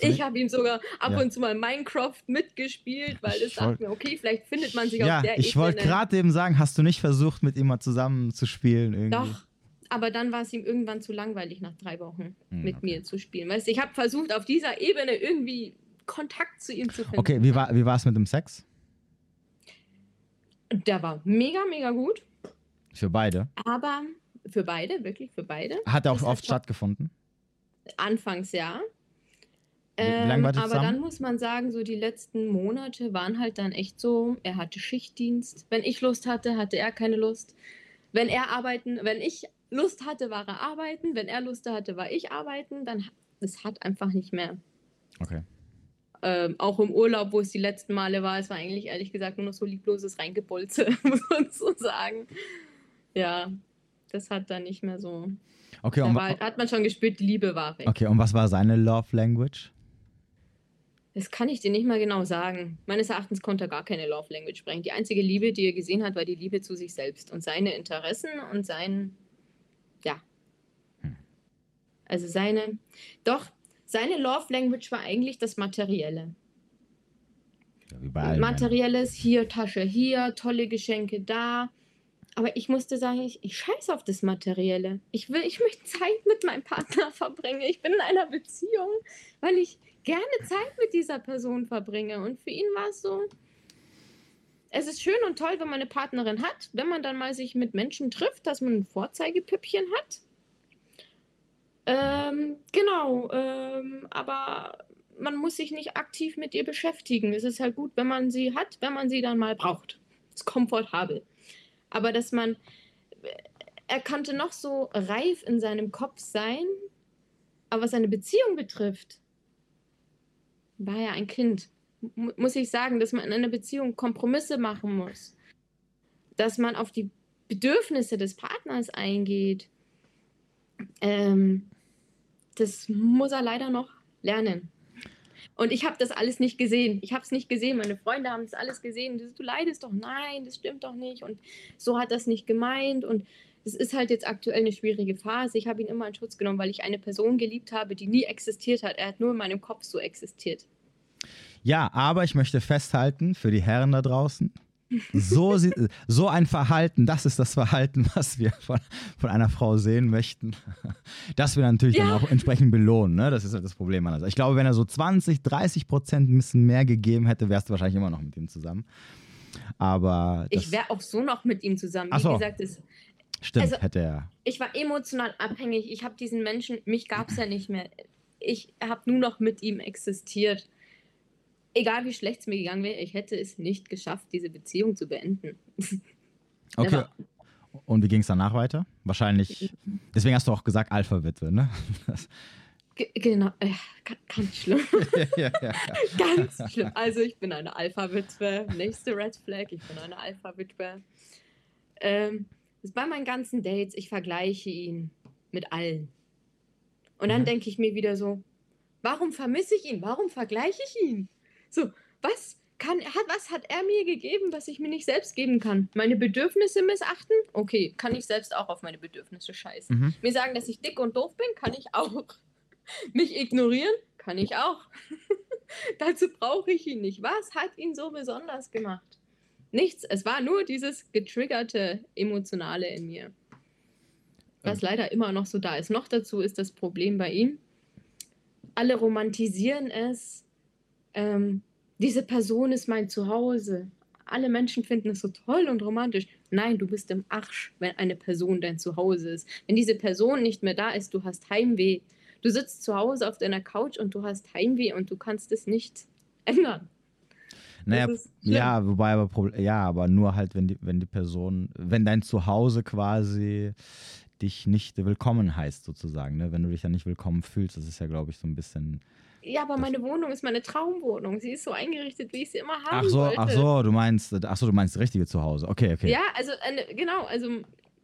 Ich habe ihm sogar ab Ja. und zu mal Minecraft mitgespielt, weil Ich es sagt mir, okay, vielleicht findet man sich Ja, auf der ich wollte Ebene. gerade eben sagen, hast du nicht versucht, mit ihm mal zusammen zu spielen? Irgendwie? Doch, aber dann war es ihm irgendwann zu langweilig, nach drei Wochen Hm, mit okay. mir zu spielen. Weißt ich habe versucht, auf dieser Ebene irgendwie Kontakt zu ihm zu finden. Okay, wie war wie es mit dem Sex? Der war mega, mega gut, Für beide. aber für beide, wirklich für beide. Hat er auch Das oft stattgefunden? Anfangs ja. Ähm, aber zusammen? dann muss man sagen, so die letzten Monate waren halt dann echt so, er hatte Schichtdienst. Wenn ich Lust hatte, hatte er keine Lust. Wenn er arbeiten, wenn ich Lust hatte, war er arbeiten. Wenn er Lust hatte, war ich arbeiten. Dann, es hat einfach nicht mehr. Okay. Ähm, auch im Urlaub, wo es die letzten Male war, es war eigentlich ehrlich gesagt nur noch so liebloses Reingebolze, muss man so sagen. Ja, das hat dann nicht mehr so. Okay, Da und, war, wa- hat man schon gespürt, die Liebe war weg. okay, und was war seine Love Language? Das kann ich dir nicht mal genau sagen. Meines Erachtens konnte er gar keine Love Language sprechen. Die einzige Liebe, die er gesehen hat, war die Liebe zu sich selbst und seine Interessen und sein. Also seine, doch, seine Love Language war eigentlich das Materielle. Ja. Materielles, hier Tasche, hier, tolle Geschenke da. Aber ich musste sagen, ich, ich scheiße auf das Materielle. Ich will, ich möchte Zeit mit meinem Partner verbringen. Ich bin in einer Beziehung, weil ich gerne Zeit mit dieser Person verbringe. Und für ihn war es so, es ist schön und toll, wenn man eine Partnerin hat, wenn man dann mal sich mit Menschen trifft, dass man ein Vorzeigepüppchen hat. Ähm, genau, ähm, aber man muss sich nicht aktiv mit ihr beschäftigen. Es ist halt gut, wenn man sie hat, wenn man sie dann mal braucht. Ist komfortabel. Aber dass man, er konnte noch so reif in seinem Kopf sein, aber was seine Beziehung betrifft, war er ein Kind. M muss ich sagen, dass man in einer Beziehung Kompromisse machen muss. Dass man auf die Bedürfnisse des Partners eingeht. Ähm, das muss er leider noch lernen. Und ich habe das alles nicht gesehen. Ich habe es nicht gesehen. Meine Freunde haben das alles gesehen. Du leidest doch. Nein, das stimmt doch nicht. Und so hat das nicht gemeint. Und es ist halt jetzt aktuell eine schwierige Phase. Ich habe ihn immer in Schutz genommen, weil ich eine Person geliebt habe, die nie existiert hat. Er hat nur in meinem Kopf so existiert. Ja, aber ich möchte festhalten für die Herren da draußen. So, so ein Verhalten, das ist das Verhalten, was wir von, von einer Frau sehen möchten. Das wir natürlich dann Ja. auch entsprechend belohnen. Ne? Das ist halt das Problem. an der Sache. Ich glaube, wenn er so 20, 30 Prozent ein bisschen mehr gegeben hätte, wärst du wahrscheinlich immer noch mit ihm zusammen. Aber das Ich wäre auch so noch mit ihm zusammen. Wie so. gesagt, es, stimmt, also- hätte er. ich war emotional abhängig. Ich habe diesen Menschen, mich gab es ja nicht mehr. Ich habe nur noch mit ihm existiert. Egal wie schlecht es mir gegangen wäre, ich hätte es nicht geschafft, diese Beziehung zu beenden. Okay. Never. Und wie ging es danach weiter? Wahrscheinlich. Deswegen hast du auch gesagt Alpha-Witwe, ne? Genau, ga- ganz schlimm. ja, ja, ja. Ganz schlimm. Also ich bin eine Alpha-Witwe. Nächste Red Flag, ich bin eine Alpha-Witwe. Ähm, bei meinen ganzen Dates, ich vergleiche ihn mit allen. Und dann Mhm. denke ich mir wieder so, warum vermisse ich ihn? Warum vergleiche ich ihn? So, was kann, hat, was hat er mir gegeben, was ich mir nicht selbst geben kann? Meine Bedürfnisse missachten? Okay, kann ich selbst auch auf meine Bedürfnisse scheißen. Mhm. Mir sagen, dass ich dick und doof bin, kann ich auch. Mich ignorieren kann ich auch. Dazu brauche ich ihn nicht. Was hat ihn so besonders gemacht? Nichts. Es war nur dieses getriggerte Emotionale in mir. Was ähm. leider immer noch so da ist. Noch dazu ist das Problem bei ihm. Alle romantisieren es. Ähm, diese Person ist mein Zuhause. Alle Menschen finden es so toll und romantisch. Nein, du bist im Arsch, wenn eine Person dein Zuhause ist. Wenn diese Person nicht mehr da ist, du hast Heimweh. Du sitzt zu Hause auf deiner Couch und du hast Heimweh und du kannst es nicht ändern. Naja, ja, wobei aber ja, aber nur halt, wenn die, wenn die Person, wenn dein Zuhause quasi dich nicht willkommen heißt, sozusagen, ne? Wenn du dich dann nicht willkommen fühlst, das ist ja, glaube ich, so ein bisschen. Ja, aber meine Wohnung ist meine Traumwohnung. Sie ist so eingerichtet, wie ich sie immer habe. Ach so, wollte. ach so, du meinst, ach so, du meinst das richtige Zuhause. Okay, okay. Ja, also eine, genau, also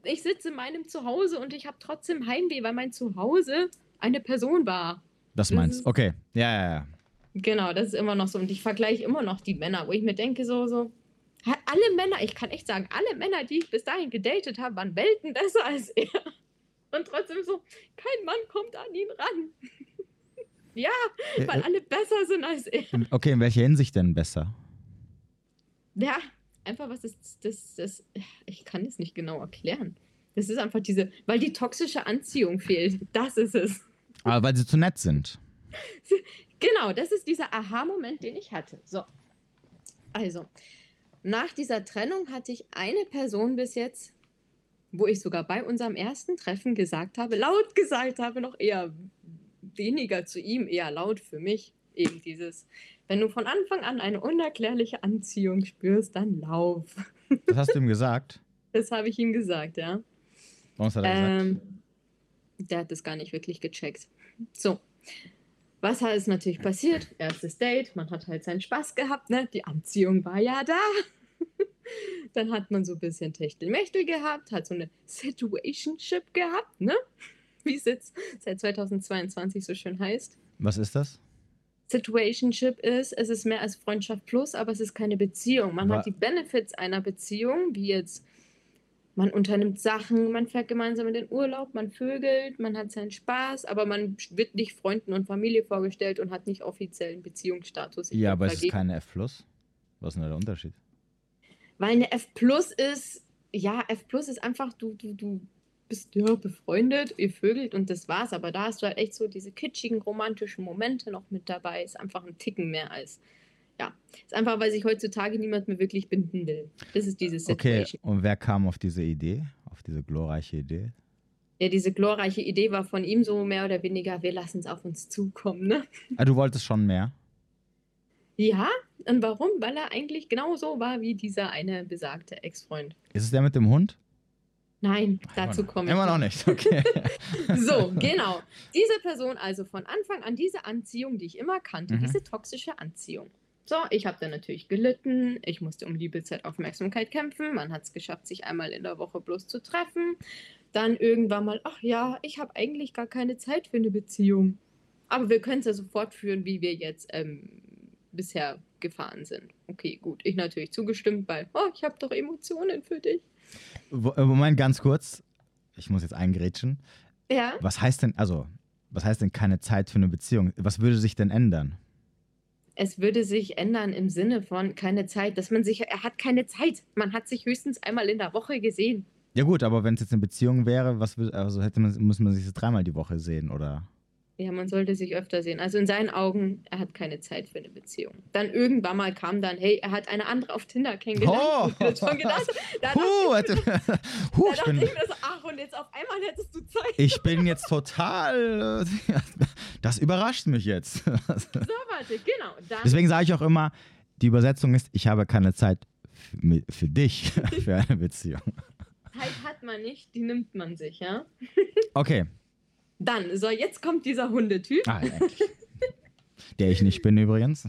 ich sitze in meinem Zuhause und ich habe trotzdem Heimweh, weil mein Zuhause eine Person war. Das, das meinst du? Okay. Ja, ja, ja. Genau, das ist immer noch so. Und ich vergleiche immer noch die Männer, wo ich mir denke, so, so, alle Männer, ich kann echt sagen, alle Männer, die ich bis dahin gedatet habe, waren Welten besser als er. Und trotzdem so, kein Mann kommt an ihn ran. Ja, weil alle besser sind als er. Okay, in welcher Hinsicht denn besser? Ja, einfach was ist das, das, ich kann es nicht genau erklären. Das ist einfach diese, weil die toxische Anziehung fehlt. Das ist es. Aber weil sie zu nett sind. Genau, das ist dieser Aha-Moment, den ich hatte. So. Also, nach dieser Trennung hatte ich eine Person bis jetzt, wo ich sogar bei unserem ersten Treffen gesagt habe, laut gesagt habe, noch eher weniger zu ihm, eher laut für mich. Eben dieses, wenn du von Anfang an eine unerklärliche Anziehung spürst, dann lauf. Das hast du ihm gesagt? Das habe ich ihm gesagt, ja. Was hat er ähm, gesagt? Der hat das gar nicht wirklich gecheckt. So. Was ist natürlich passiert? Erstes Date, man hat halt seinen Spaß gehabt, ne? Die Anziehung war ja da. Dann hat man so ein bisschen Techtelmechtel gehabt, hat so eine Situationship gehabt, ne? Wie es jetzt seit 2022 so schön heißt. Was ist das? Situationship ist, es ist mehr als Freundschaft plus, aber es ist keine Beziehung. Man War hat die Benefits einer Beziehung, wie jetzt man unternimmt Sachen, man fährt gemeinsam in den Urlaub, man vögelt, man hat seinen Spaß, aber man wird nicht Freunden und Familie vorgestellt und hat nicht offiziellen Beziehungsstatus. Ich ja, aber es ist keine F+. Was ist denn der Unterschied? Weil eine F Plus ist, ja, F Plus ist einfach, du, du, du bist ja befreundet, ihr vögelt und das war's. Aber da hast du halt echt so diese kitschigen romantischen Momente noch mit dabei. Ist einfach ein Ticken mehr als. Ja, ist einfach, weil sich heutzutage niemand mehr wirklich binden will. Das ist diese Situation. Okay, und wer kam auf diese Idee, auf diese glorreiche Idee? Ja, diese glorreiche Idee war von ihm so mehr oder weniger, wir lassen es auf uns zukommen, ne? Ah, du wolltest schon mehr? Ja, und warum? Weil er eigentlich genauso war wie dieser eine besagte Ex-Freund. Ist es der mit dem Hund? Nein, dazu komme ich. Immer noch nicht, okay. so, genau. Diese Person, also von Anfang an diese Anziehung, die ich immer kannte, mhm. diese toxische Anziehung. So, ich habe dann natürlich gelitten. Ich musste um Liebezeit, Aufmerksamkeit kämpfen. Man hat es geschafft, sich einmal in der Woche bloß zu treffen. Dann irgendwann mal, ach ja, ich habe eigentlich gar keine Zeit für eine Beziehung. Aber wir können es ja so fortführen, wie wir jetzt ähm, bisher gefahren sind. Okay, gut. Ich natürlich zugestimmt, weil, oh, ich habe doch Emotionen für dich. Äh, Moment, ganz kurz. Ich muss jetzt eingrätschen. Ja. Was heißt denn, also, was heißt denn keine Zeit für eine Beziehung? Was würde sich denn ändern? Es würde sich ändern im Sinne von keine Zeit, dass man sich, er hat keine Zeit. Man hat sich höchstens einmal in der Woche gesehen. Ja gut, aber wenn es jetzt eine Beziehung wäre, was also hätte man, muss man sich dreimal die Woche sehen, oder? Ja, man sollte sich öfter sehen. Also in seinen Augen, er hat keine Zeit für eine Beziehung. Dann irgendwann mal kam dann, hey, er hat eine andere auf Tinder kennengelernt. Oh, ich schon gedacht. Da huh, dachte, huh, da dachte ich mir so, ach, und jetzt auf einmal hättest du Zeit. Ich bin jetzt total, das überrascht mich jetzt. So, warte, genau. Dann Deswegen sage ich auch immer, die Übersetzung ist, ich habe keine Zeit für, für dich, für eine Beziehung. Zeit hat man nicht, die nimmt man sich, ja? Okay, dann, so, jetzt kommt dieser Hundetyp. Ah, Der ich nicht bin übrigens.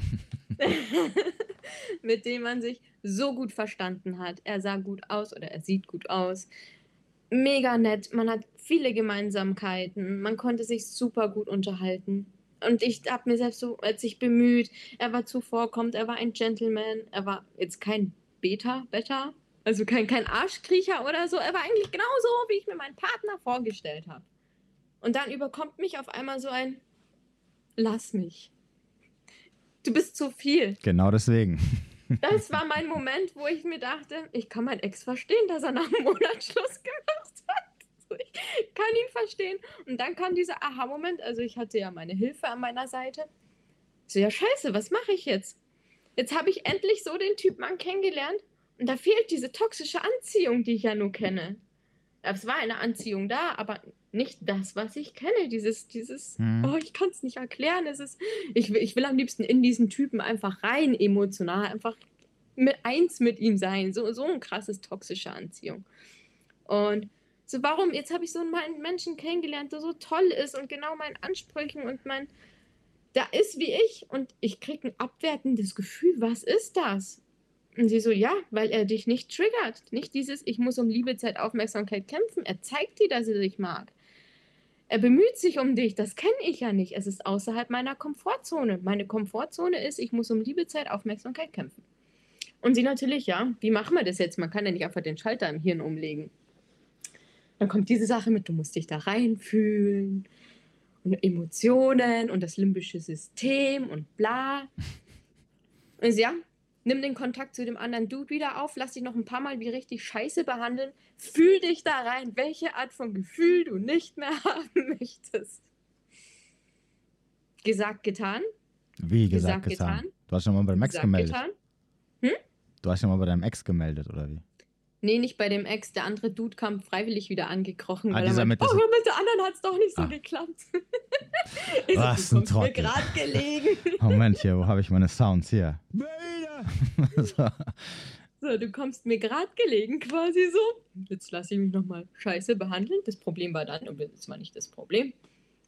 mit dem man sich so gut verstanden hat. Er sah gut aus oder er sieht gut aus. Mega nett. Man hat viele Gemeinsamkeiten. Man konnte sich super gut unterhalten. Und ich habe mir selbst so als ich bemüht. Er war zuvorkommend, er war ein Gentleman. Er war jetzt kein Beta, Beta, also kein, kein Arschkriecher oder so. Er war eigentlich genauso, wie ich mir meinen Partner vorgestellt habe. Und dann überkommt mich auf einmal so ein, lass mich. Du bist zu viel. Genau deswegen. Das war mein Moment, wo ich mir dachte, ich kann meinen Ex verstehen, dass er nach einem Monat Schluss gemacht hat. Ich kann ihn verstehen. Und dann kam dieser Aha-Moment. Also ich hatte ja meine Hilfe an meiner Seite. So, ja, scheiße, was mache ich jetzt? Jetzt habe ich endlich so den Typ Mann kennengelernt und da fehlt diese toxische Anziehung, die ich ja nur kenne. Es war eine Anziehung da, aber nicht das, was ich kenne. Dieses, dieses, hm. oh, ich kann es nicht erklären. Es ist, ich, ich will am liebsten in diesen Typen einfach rein emotional, einfach mit eins mit ihm sein. So, so ein krasses toxische Anziehung. Und so, warum, jetzt habe ich so einen Menschen kennengelernt, der so toll ist und genau meinen Ansprüchen und mein, da ist wie ich und ich kriege ein abwertendes Gefühl. Was ist das? Und sie so, ja, weil er dich nicht triggert. Nicht dieses, ich muss um Liebe, Zeit, Aufmerksamkeit kämpfen. Er zeigt dir, dass er dich mag. Er bemüht sich um dich. Das kenne ich ja nicht. Es ist außerhalb meiner Komfortzone. Meine Komfortzone ist, ich muss um Liebe, Zeit, Aufmerksamkeit kämpfen. Und sie natürlich, ja, wie machen wir das jetzt? Man kann ja nicht einfach den Schalter im Hirn umlegen. Dann kommt diese Sache mit, du musst dich da reinfühlen und Emotionen und das limbische System und bla. Und sie, ja, nimm den Kontakt zu dem anderen Dude wieder auf, lass dich noch ein paar Mal wie richtig scheiße behandeln, fühl dich da rein, welche Art von Gefühl du nicht mehr haben möchtest. Gesagt, getan. Wie gesagt, gesagt getan? getan? Du hast schon mal bei deinem Ex gemeldet. Hm? Du hast schon mal bei deinem Ex gemeldet, oder wie? Nee, nicht bei dem Ex. Der andere Dude kam freiwillig wieder angekrochen. Ah, weil er meinte, oh, mit der anderen hat es doch nicht so ah. geklappt. Was so, ein Trottel. mir gerade gelegen. Moment, hier, wo habe ich meine Sounds? Hier. so. so, du kommst mir gerade gelegen quasi so. Jetzt lasse ich mich nochmal scheiße behandeln. Das Problem war dann, und das war nicht das Problem,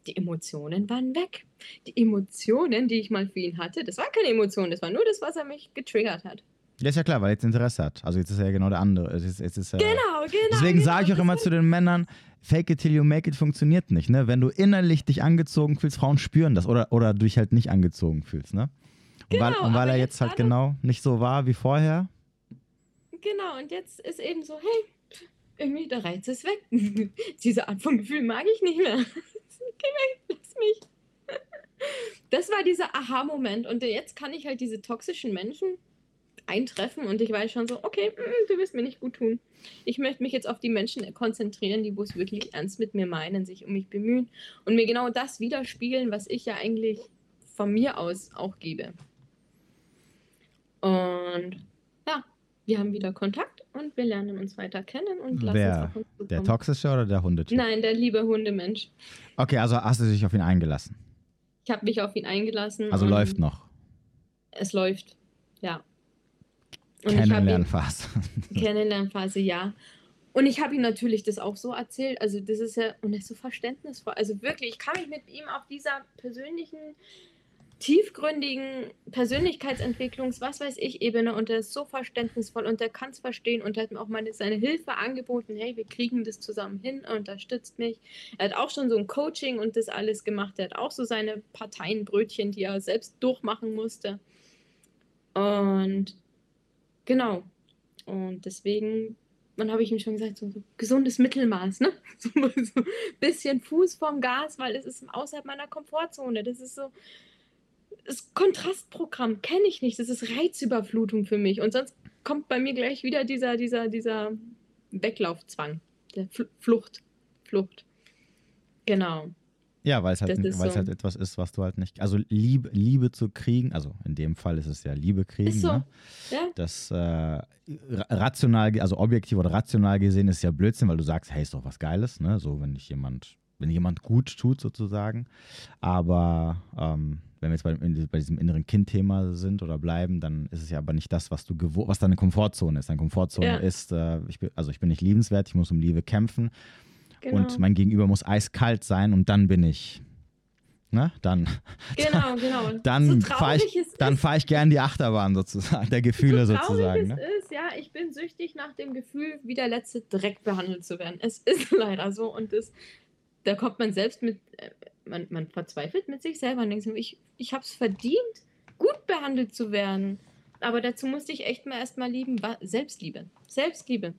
die Emotionen waren weg. Die Emotionen, die ich mal für ihn hatte, das war keine Emotion, das war nur das, was er mich getriggert hat. Ja, ist ja klar, weil er jetzt Interesse hat. Also jetzt ist er ja genau der andere. Jetzt, jetzt ist er, genau, genau. Deswegen genau, sage ich auch immer zu den Männern, fake it till you make it funktioniert nicht. Ne? Wenn du innerlich dich angezogen fühlst, Frauen spüren das. Oder, oder du dich halt nicht angezogen fühlst. Ne? Und genau, weil, und weil er jetzt, jetzt halt genau nicht so war wie vorher. Genau, und jetzt ist eben so, hey, irgendwie der Reiz ist weg. Diese Art von Gefühl mag ich nicht mehr. Geh weg, lass mich. Das war dieser Aha-Moment. Und jetzt kann ich halt diese toxischen Menschen eintreffen und ich weiß schon so, okay, mm, du wirst mir nicht gut tun. Ich möchte mich jetzt auf die Menschen konzentrieren, die wo es wirklich ernst mit mir meinen, sich um mich bemühen und mir genau das widerspiegeln, was ich ja eigentlich von mir aus auch gebe. Und ja, wir haben wieder Kontakt und wir lernen uns weiter kennen und lassen Wer? uns auf uns zukommen. Der toxische oder der Hundetyp? Nein, der liebe Hundemensch. Okay, also hast du dich auf ihn eingelassen? Ich habe mich auf ihn eingelassen. Also läuft noch? Es läuft, ja. Kennenlernphase. Kennenlernphase, ja. Und ich habe ihm natürlich das auch so erzählt. Also, das ist ja, und er ist so verständnisvoll. Also wirklich, ich kann mich mit ihm auf dieser persönlichen, tiefgründigen Persönlichkeitsentwicklungs-, was weiß ich, Ebene und er ist so verständnisvoll und er kann es verstehen und er hat mir auch meine, seine Hilfe angeboten. Hey, wir kriegen das zusammen hin, er unterstützt mich. Er hat auch schon so ein Coaching und das alles gemacht. Er hat auch so seine Parteienbrötchen, die er selbst durchmachen musste. Und Genau. Und deswegen, dann habe ich ihm schon gesagt, so, so gesundes Mittelmaß, ne? So, so bisschen Fuß vom Gas, weil es ist außerhalb meiner Komfortzone. Das ist so, das Kontrastprogramm kenne ich nicht. Das ist Reizüberflutung für mich. Und sonst kommt bei mir gleich wieder dieser, dieser, dieser Weglaufzwang, der Flucht, Flucht. Genau. Ja, weil es halt, so. halt etwas ist, was du halt nicht. Also Liebe, Liebe zu kriegen, also in dem Fall ist es ja Liebe kriegen. Ist so. Ne? Ja. Das äh, rational, also objektiv oder rational gesehen ist ja Blödsinn, weil du sagst, hey, ist doch was Geiles, ne? So, wenn dich jemand, wenn jemand gut tut, sozusagen. Aber ähm, wenn wir jetzt bei, bei diesem inneren Kind-Thema sind oder bleiben, dann ist es ja aber nicht das, was du was deine Komfortzone ist. Deine Komfortzone ja. ist, äh, ich bin, also ich bin nicht liebenswert, ich muss um Liebe kämpfen. Genau. Und mein Gegenüber muss eiskalt sein und dann bin ich. Ne? Dann, genau, genau. Dann so fahre ich, fahr ich gern die Achterbahn sozusagen, der Gefühle so sozusagen. Ne? Es ist, ja, ich bin süchtig nach dem Gefühl, wie der letzte Dreck behandelt zu werden. Es ist leider so und das, da kommt man selbst mit, äh, man, man verzweifelt mit sich selber und denkt, ich, ich habe es verdient, gut behandelt zu werden. Aber dazu musste ich echt mal erstmal lieben, Selbstliebe. Selbstliebe.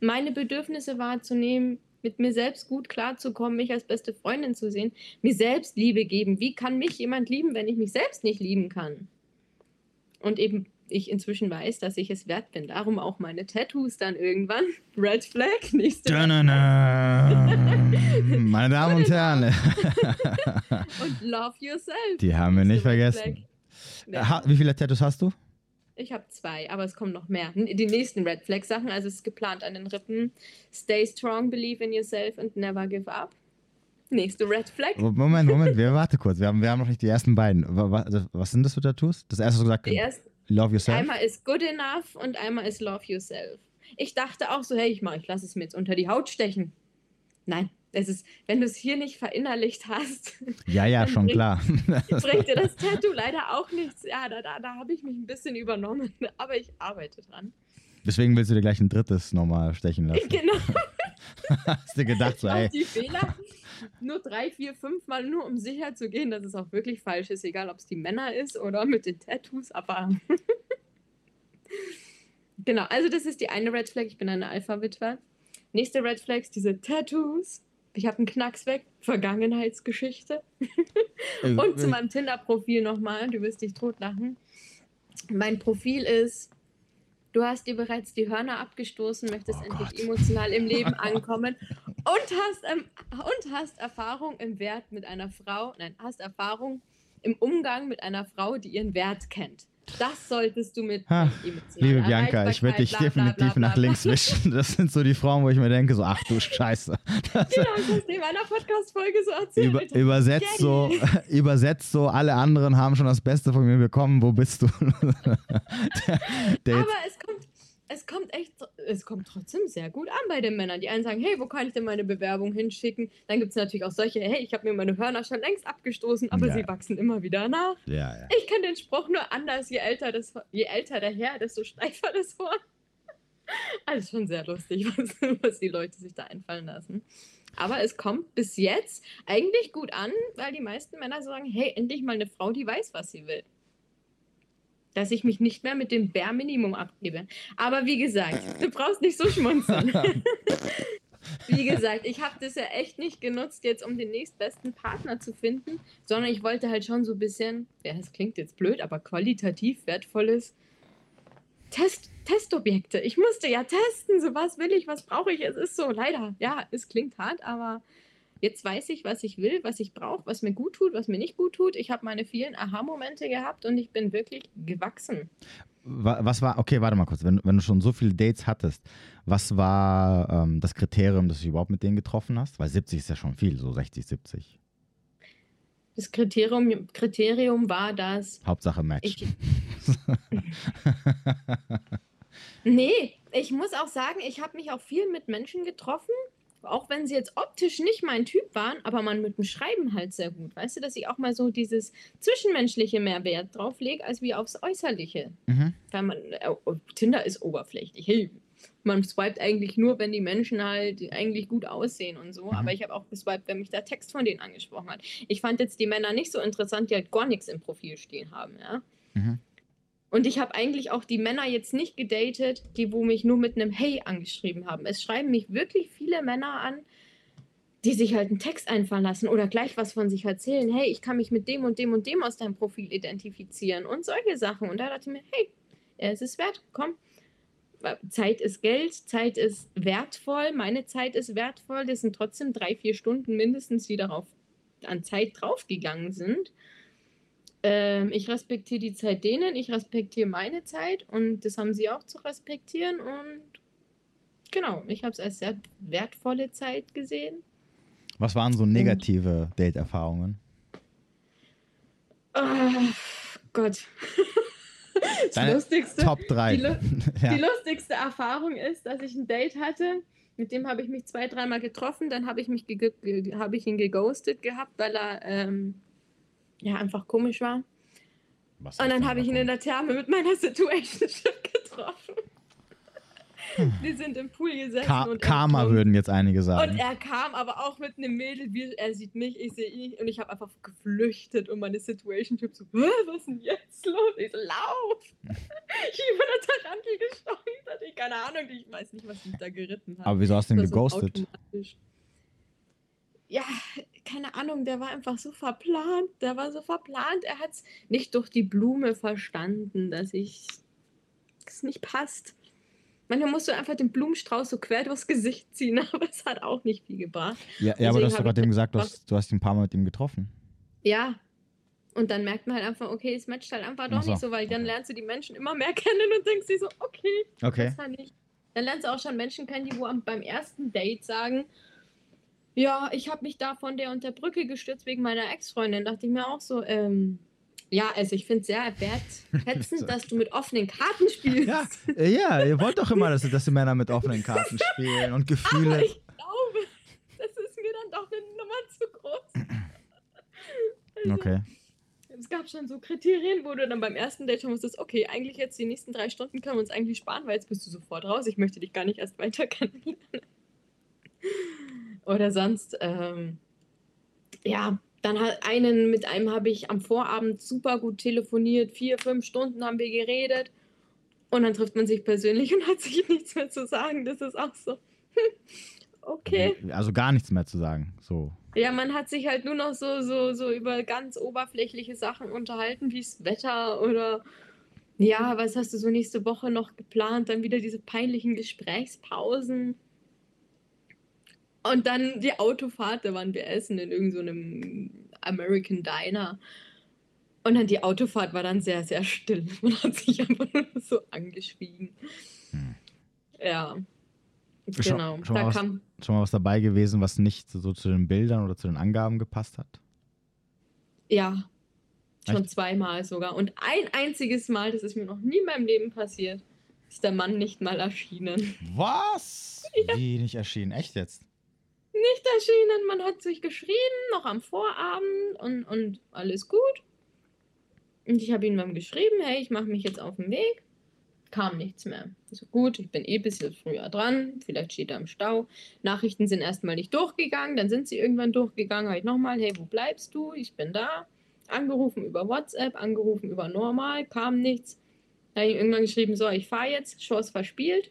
Meine Bedürfnisse wahrzunehmen, mit mir selbst gut klarzukommen, mich als beste Freundin zu sehen, mir selbst Liebe geben. Wie kann mich jemand lieben, wenn ich mich selbst nicht lieben kann? Und eben ich inzwischen weiß, dass ich es wert bin. Darum auch meine Tattoos dann irgendwann. Red Flag, nächste. Meine Damen und Herren. und Love Yourself. Die haben wir nicht vergessen. Ja. Wie viele Tattoos hast du? Ich habe zwei, aber es kommen noch mehr. Die nächsten Red Flag Sachen, also es ist geplant an den Rippen. Stay strong, believe in yourself and never give up. Nächste Red Flag. Moment, Moment, wir warte kurz. Wir haben, wir haben noch nicht die ersten beiden. Was, was sind das für Tattoos? Das erste, was du gesagt ersten, Love yourself. Einmal ist good enough und einmal ist love yourself. Ich dachte auch so, hey, ich mach, ich lasse es mir jetzt unter die Haut stechen. Nein, es ist, wenn du es hier nicht verinnerlicht hast. Ja, ja, schon bringt, klar. bringt dir das Tattoo leider auch nichts. Ja, da, da, da habe ich mich ein bisschen übernommen, aber ich arbeite dran. Deswegen willst du dir gleich ein drittes nochmal stechen lassen. Genau. Hast du gedacht, so, ey. Die Fehler nur drei, vier, fünf Mal, nur um sicher zu gehen, dass es auch wirklich falsch ist, egal ob es die Männer ist oder mit den Tattoos, aber. genau, also das ist die eine Red Flag, ich bin eine Alpha-Witwe. Nächste Red Flag ist diese Tattoos. Ich habe einen Knacks weg, Vergangenheitsgeschichte. Äh, Und zu äh. meinem Tinder-Profil nochmal, du wirst dich totlachen. Mein Profil ist Du hast dir bereits die Hörner abgestoßen, möchtest oh endlich Gott. emotional im Leben ankommen und hast, ähm, und hast Erfahrung im Wert mit einer Frau, nein, hast Erfahrung im Umgang mit einer Frau, die ihren Wert kennt. Das solltest du mit ha, Liebe Bianca, ich werde dich bla, definitiv bla, bla, nach links wischen. Das sind so die Frauen, wo ich mir denke, so, ach du Scheiße. Das genau, ich hast in meiner Podcast-Folge so erzählt. Über, übersetzt, so, übersetzt so, alle anderen haben schon das Beste von mir bekommen, wo bist du? der, der Aber es kommt, es kommt echt, es kommt trotzdem sehr gut an bei den Männern. Die einen sagen, hey, wo kann ich denn meine Bewerbung hinschicken? Dann gibt es natürlich auch solche, hey, ich habe mir meine Hörner schon längst abgestoßen, aber ja. sie wachsen immer wieder nach. Ja, ja. Ich kenne den Spruch nur anders, je älter, das, je älter der Herr, desto steifer das Horn. Also schon sehr lustig, was, was die Leute sich da einfallen lassen. Aber es kommt bis jetzt eigentlich gut an, weil die meisten Männer sagen, hey, endlich mal eine Frau, die weiß, was sie will dass ich mich nicht mehr mit dem Bärminimum abgebe. Aber wie gesagt, du brauchst nicht so schmunzeln. wie gesagt, ich habe das ja echt nicht genutzt, jetzt um den nächstbesten Partner zu finden, sondern ich wollte halt schon so ein bisschen, ja, das klingt jetzt blöd, aber qualitativ wertvolles Test, Testobjekte. Ich musste ja testen, so was will ich, was brauche ich. Es ist so, leider, ja, es klingt hart, aber Jetzt weiß ich, was ich will, was ich brauche, was mir gut tut, was mir nicht gut tut. Ich habe meine vielen Aha-Momente gehabt und ich bin wirklich gewachsen. Was war, okay, warte mal kurz, wenn, wenn du schon so viele Dates hattest, was war ähm, das Kriterium, dass du überhaupt mit denen getroffen hast? Weil 70 ist ja schon viel, so 60, 70. Das Kriterium, Kriterium war das. Hauptsache Match. Ich, nee, ich muss auch sagen, ich habe mich auch viel mit Menschen getroffen, auch wenn sie jetzt optisch nicht mein Typ waren, aber man mit dem Schreiben halt sehr gut. Weißt du, dass ich auch mal so dieses zwischenmenschliche Mehrwert drauf lege, als wie aufs Äußerliche. Mhm. Weil man, äh, Tinder ist oberflächlich. Hey, man swiped eigentlich nur, wenn die Menschen halt eigentlich gut aussehen und so. Mhm. Aber ich habe auch geswiped, wenn mich der Text von denen angesprochen hat. Ich fand jetzt die Männer nicht so interessant, die halt gar nichts im Profil stehen haben, ja. Mhm. Und ich habe eigentlich auch die Männer jetzt nicht gedatet, die wo mich nur mit einem Hey angeschrieben haben. Es schreiben mich wirklich viele Männer an, die sich halt einen Text einfallen lassen oder gleich was von sich erzählen. Hey, ich kann mich mit dem und dem und dem aus deinem Profil identifizieren und solche Sachen. Und da dachte ich mir, hey, es ist wert, komm. Zeit ist Geld, Zeit ist wertvoll, meine Zeit ist wertvoll. Das sind trotzdem drei, vier Stunden mindestens, die darauf an Zeit draufgegangen sind. Ähm, ich respektiere die Zeit denen, ich respektiere meine Zeit und das haben sie auch zu respektieren und genau, ich habe es als sehr wertvolle Zeit gesehen. Was waren so negative Date-Erfahrungen? Oh, Gott. das lustigste, Top 3. Die, ja. die, lustigste Erfahrung ist, dass ich ein Date hatte. Mit dem habe ich mich zwei, dreimal getroffen. Dann habe ich, mich hab ich ihn geghostet gehabt, weil er ähm, ja, einfach komisch war. Was und dann habe ich ihn in der Therme mit meiner Situationship getroffen. Hm. Wir sind im Pool gesessen. Ka und Karma würden jetzt einige sagen. Und er kam aber auch mit einem Mädel, wie, er sieht mich, ich sehe ihn. Und ich habe einfach geflüchtet und meine Situationship so, was ist denn jetzt los? Ich so, lauf! ich bin über der Tarantel gesteuert. Ich keine Ahnung, ich weiß nicht, was mich da geritten hat. Aber wieso hast du ihn geghostet? ja, keine Ahnung, der war einfach so verplant. Der war so verplant. Er hat es nicht durch die Blume verstanden, dass ich es nicht passt. Manchmal musst du einfach den Blumenstrauß so quer durchs Gesicht ziehen, aber es hat auch nicht viel gebracht. Ja, ja aber du hast gerade dem gesagt, du hast, du hast ihn ein paar Mal mit ihm getroffen. Ja. Und dann merkt man halt einfach, okay, es matcht halt einfach doch so. nicht so, weil dann lernst du die Menschen immer mehr kennen und denkst dir so, okay, okay. das kann ich. Dann lernst du auch schon Menschen kennen, die wo beim ersten Date sagen, ja, ich habe mich da von der und der Brücke gestürzt wegen meiner Ex-Freundin. Dachte ich mir auch so, ähm, ja, also ich finde es sehr wertschätzend, dass du mit offenen Karten spielst. Ja, äh, ja ihr wollt doch immer, dass, dass die Männer mit offenen Karten spielen und Gefühle. Aber ich glaube, das ist mir dann doch eine Nummer zu groß. Also, okay. Es gab schon so Kriterien, wo du dann beim ersten Date schon wusstest, okay, eigentlich jetzt die nächsten drei Stunden können wir uns eigentlich sparen, weil jetzt bist du sofort raus. Ich möchte dich gar nicht erst weiter kennenlernen. Oder sonst, ähm, ja, dann hat einen, mit einem habe ich am Vorabend super gut telefoniert, vier, fünf Stunden haben wir geredet. Und dann trifft man sich persönlich und hat sich nichts mehr zu sagen. Das ist auch so. okay. Also gar nichts mehr zu sagen. So. Ja, man hat sich halt nur noch so, so, so über ganz oberflächliche Sachen unterhalten, wie das Wetter oder ja, was hast du so nächste Woche noch geplant? Dann wieder diese peinlichen Gesprächspausen. Und dann die Autofahrt, da waren wir essen in irgendeinem so American Diner. Und dann die Autofahrt war dann sehr, sehr still. Man hat sich einfach nur so angeschwiegen. Hm. Ja. Genau. Schon, schon, da mal kam, was, schon mal was dabei gewesen, was nicht so zu den Bildern oder zu den Angaben gepasst hat? Ja. Schon Echt? zweimal sogar. Und ein einziges Mal, das ist mir noch nie in meinem Leben passiert, ist der Mann nicht mal erschienen. Was? Ja. Wie nicht erschienen? Echt jetzt? Nicht erschienen. Man hat sich geschrieben, noch am Vorabend und, und alles gut. Und ich habe ihm dann geschrieben, hey, ich mache mich jetzt auf den Weg. Kam nichts mehr. Also gut, ich bin eh ein bisschen früher dran, vielleicht steht er im Stau. Nachrichten sind erstmal nicht durchgegangen, dann sind sie irgendwann durchgegangen. Habe ich nochmal, hey, wo bleibst du? Ich bin da. Angerufen über WhatsApp, angerufen über normal, kam nichts. Da habe ich irgendwann geschrieben, so, ich fahre jetzt, Chance verspielt.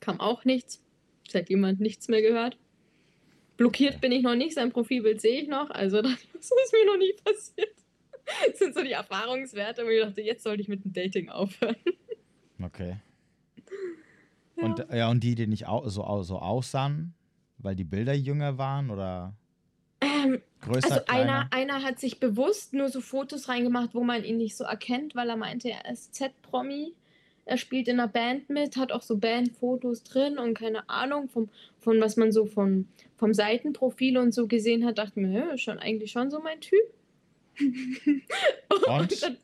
Kam auch nichts. Seit jemand nichts mehr gehört. Blockiert bin ich noch nicht, sein Profilbild sehe ich noch. Also das ist mir noch nie passiert. Das sind so die Erfahrungswerte, wo ich dachte, jetzt sollte ich mit dem Dating aufhören. Okay. Ja. Und, ja, und die, die nicht au so, so aussahen, weil die Bilder jünger waren oder ähm, größer? Also einer, einer hat sich bewusst nur so Fotos reingemacht, wo man ihn nicht so erkennt, weil er meinte, er ist Z-Promi er spielt in einer Band mit, hat auch so Bandfotos drin und keine Ahnung, vom, von was man so vom, vom Seitenprofil und so gesehen hat, dachte mir, ja, ist schon eigentlich schon so mein Typ. und, und dann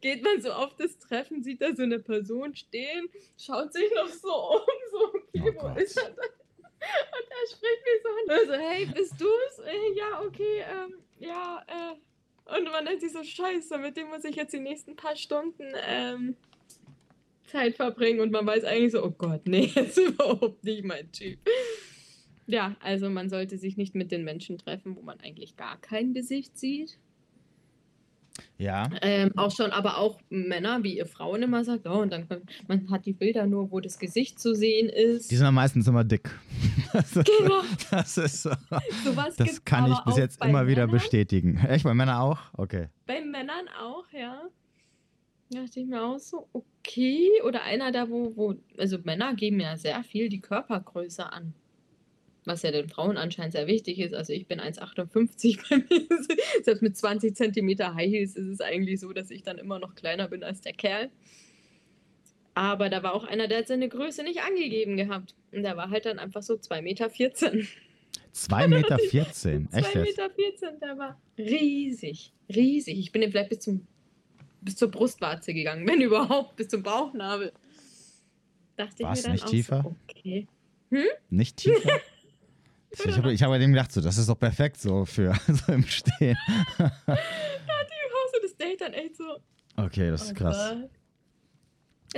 geht man so auf das Treffen, sieht da so eine Person stehen, schaut sich noch so um, so, okay, oh wo ist er denn? Und er spricht mich so an, also, hey, bist du's? Äh, ja, okay, ähm, ja, äh. Und man denkt sich so, scheiße, mit dem muss ich jetzt die nächsten paar Stunden, ähm, Zeit verbringen und man weiß eigentlich so, oh Gott, nee, das ist überhaupt nicht mein Typ. Ja, also man sollte sich nicht mit den Menschen treffen, wo man eigentlich gar kein Gesicht sieht. Ja. Ähm, auch schon, aber auch Männer, wie ihr Frauen immer sagt, oh, und dann man hat die Bilder nur, wo das Gesicht zu sehen ist. Die sind am meistens immer dick. Das ist, genau. Das ist so. Sowas das kann ich bis jetzt immer wieder Männern. bestätigen. Echt, bei Männern auch? Okay. Bei Männern auch, ja. Da dachte ich mir auch so, okay. Oder einer da, wo, wo, also Männer geben ja sehr viel die Körpergröße an. Was ja den Frauen anscheinend sehr wichtig ist. Also ich bin 1,58 bei mir. Selbst mit 20 cm High Heels ist es eigentlich so, dass ich dann immer noch kleiner bin als der Kerl. Aber da war auch einer, der hat seine Größe nicht angegeben gehabt. Und der war halt dann einfach so 2,14 Meter. 2,14 Meter? 2,14 Meter, der war riesig. Riesig. Ich bin den vielleicht bis zum bis zur Brustwarze gegangen, wenn überhaupt, bis zum Bauchnabel. Dachte War's ich mir dann nicht auch tiefer? So, okay. Hm? Nicht tiefer? ich habe ich hab bei dem gedacht, so, das ist doch perfekt so für so im Stehen. da hat die Hause das Date dann echt so. Okay, das ist oh krass. Also,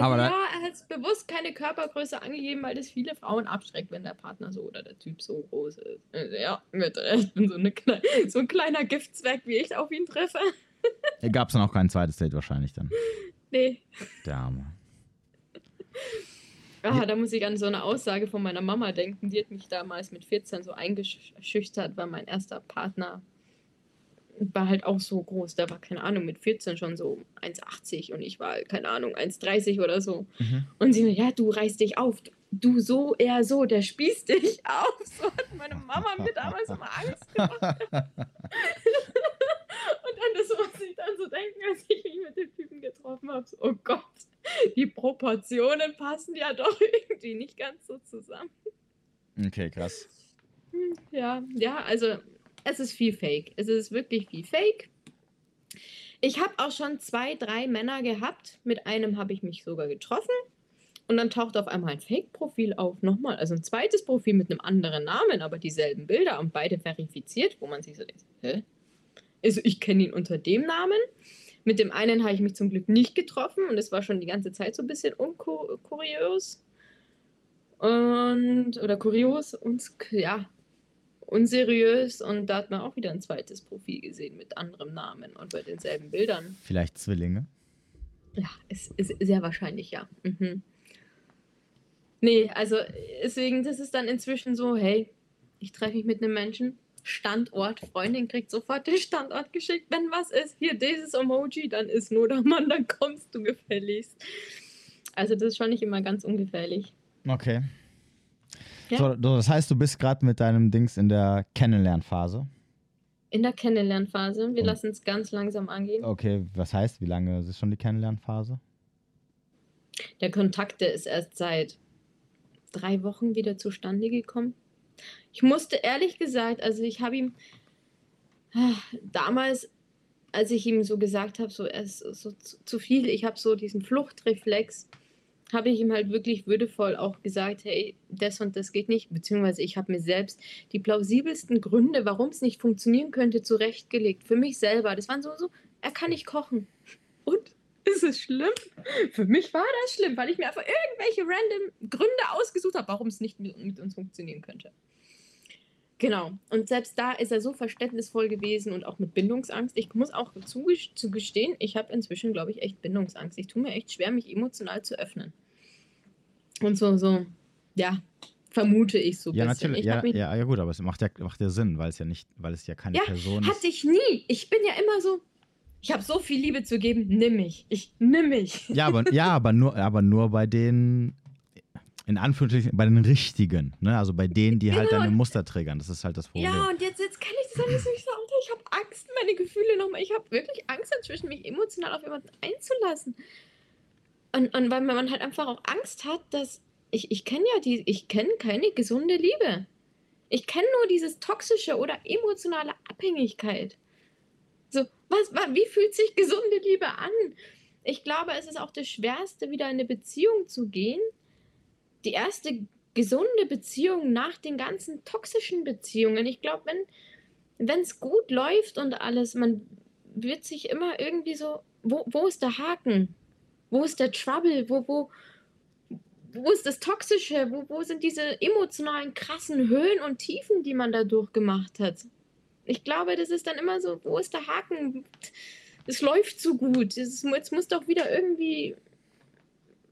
Aber ja, er hat bewusst keine Körpergröße angegeben, weil das viele Frauen abschreckt, wenn der Partner so oder der Typ so groß ist. Also, ja, mit Recht. bin so, eine, so ein kleiner Giftzweck, wie ich auf ihn treffe. Gab es dann auch kein zweites Date wahrscheinlich dann? Nee. Der Arme. Ah, ja. da muss ich an so eine Aussage von meiner Mama denken. Die hat mich damals mit 14 so eingeschüchtert, weil mein erster Partner war halt auch so groß. Der war, keine Ahnung, mit 14 schon so 1,80 und ich war, keine Ahnung, 1,30 oder so. Mhm. Und sie mir, ja, du reißt dich auf. Du so, eher so, der spießt dich auf. So hat meine Mama mir damals immer Angst gemacht. und dann das muss ich dann so denken, als ich mich mit dem Typen getroffen habe. So, oh Gott, die Proportionen passen ja doch irgendwie nicht ganz so zusammen. Okay, krass. Hm, ja, ja, also es ist viel Fake. Es ist wirklich viel Fake. Ich habe auch schon zwei, drei Männer gehabt. Mit einem habe ich mich sogar getroffen. Und dann taucht auf einmal ein Fake-Profil auf. Nochmal, also ein zweites Profil mit einem anderen Namen, aber dieselben Bilder und beide verifiziert, wo man sich so denkt, hä? Also ich kenne ihn unter dem Namen. Mit dem einen habe ich mich zum Glück nicht getroffen und es war schon die ganze Zeit so ein bisschen unkurios. Und, oder kurios und ja, unseriös und da hat man auch wieder ein zweites Profil gesehen mit anderem Namen und bei denselben Bildern. Vielleicht Zwillinge? Ja, ist, ist sehr wahrscheinlich, ja. Mhm. Nee, also deswegen, das ist dann inzwischen so, hey, ich treffe mich mit einem Menschen, Standort, Freundin kriegt sofort den Standort geschickt, wenn was ist, hier dieses Emoji, dann ist nur der Mann, dann kommst du gefälligst. Also das ist schon nicht immer ganz ungefährlich. Okay. Ja. So, das heißt, du bist gerade mit deinem Dings in der Kennenlernphase. In der Kennenlernphase. Wir lassen es ganz langsam angehen. Okay, was heißt, wie lange ist schon die Kennenlernphase? Der Kontakt, der ist erst seit drei Wochen wieder zustande gekommen. Ich musste ehrlich gesagt, also ich habe ihm ah, damals, als ich ihm so gesagt habe, so ist so zu, zu viel, ich habe so diesen Fluchtreflex habe ich ihm halt wirklich würdevoll auch gesagt, hey, das und das geht nicht, beziehungsweise ich habe mir selbst die plausibelsten Gründe, warum es nicht funktionieren könnte, zurechtgelegt. Für mich selber. Das waren so, so, er kann nicht kochen. Und? Ist es schlimm? Für mich war das schlimm, weil ich mir einfach irgendwelche random Gründe ausgesucht habe, warum es nicht mit uns funktionieren könnte. Genau. Und selbst da ist er so verständnisvoll gewesen und auch mit Bindungsangst. Ich muss auch zugestehen, ich habe inzwischen, glaube ich, echt Bindungsangst. Ich tue mir echt schwer, mich emotional zu öffnen. Und so, so, ja, vermute ich so ein ja, bisschen. Natürlich, ja, ja, ja, gut, aber es macht ja, macht ja Sinn, weil es ja nicht, weil es ja keine ja, Person ist. Hatte ich nie. Ich bin ja immer so, ich habe so viel Liebe zu geben, nimm mich. Ich nimm mich. Ja, aber, ja, aber, nur, aber nur bei den in Anführungsstrichen, bei den richtigen, ne? also bei denen, die halt genau. deine Muster triggern. Das ist halt das Problem. Ja, und jetzt, jetzt kann ich das alles nicht sagen. Ich habe Angst, meine Gefühle nochmal. Ich habe wirklich Angst inzwischen, mich emotional auf jemanden einzulassen. Und, und weil man halt einfach auch Angst hat, dass ich, ich kenne ja die, ich kenne keine gesunde Liebe. Ich kenne nur dieses toxische oder emotionale Abhängigkeit. So, was, was, wie fühlt sich gesunde Liebe an? Ich glaube, es ist auch das Schwerste, wieder in eine Beziehung zu gehen, die erste gesunde Beziehung nach den ganzen toxischen Beziehungen. Ich glaube, wenn es gut läuft und alles, man wird sich immer irgendwie so, wo, wo ist der Haken? Wo ist der Trouble? Wo, wo, wo ist das Toxische? Wo, wo sind diese emotionalen, krassen Höhen und Tiefen, die man da durchgemacht hat? Ich glaube, das ist dann immer so, wo ist der Haken? Es läuft so gut. Es, jetzt muss doch wieder irgendwie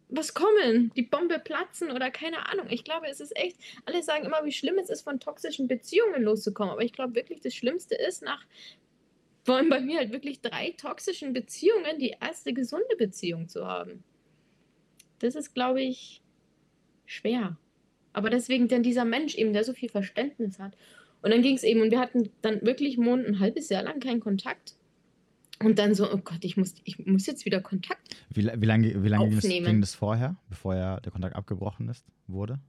was kommen, die Bombe platzen oder keine Ahnung. Ich glaube, es ist echt, alle sagen immer, wie schlimm es ist, von toxischen Beziehungen loszukommen. Aber ich glaube wirklich, das Schlimmste ist, nach, vor allem bei mir halt wirklich drei toxischen Beziehungen, die erste gesunde Beziehung zu haben. Das ist, glaube ich, schwer. Aber deswegen denn dieser Mensch eben, der so viel Verständnis hat. Und dann ging es eben, und wir hatten dann wirklich Mond ein halbes Jahr lang keinen Kontakt. Und dann so, oh Gott, ich muss, ich muss jetzt wieder Kontakt Wie, wie lange, wie lange ging, das, ging das vorher, bevor ja der Kontakt abgebrochen ist, wurde?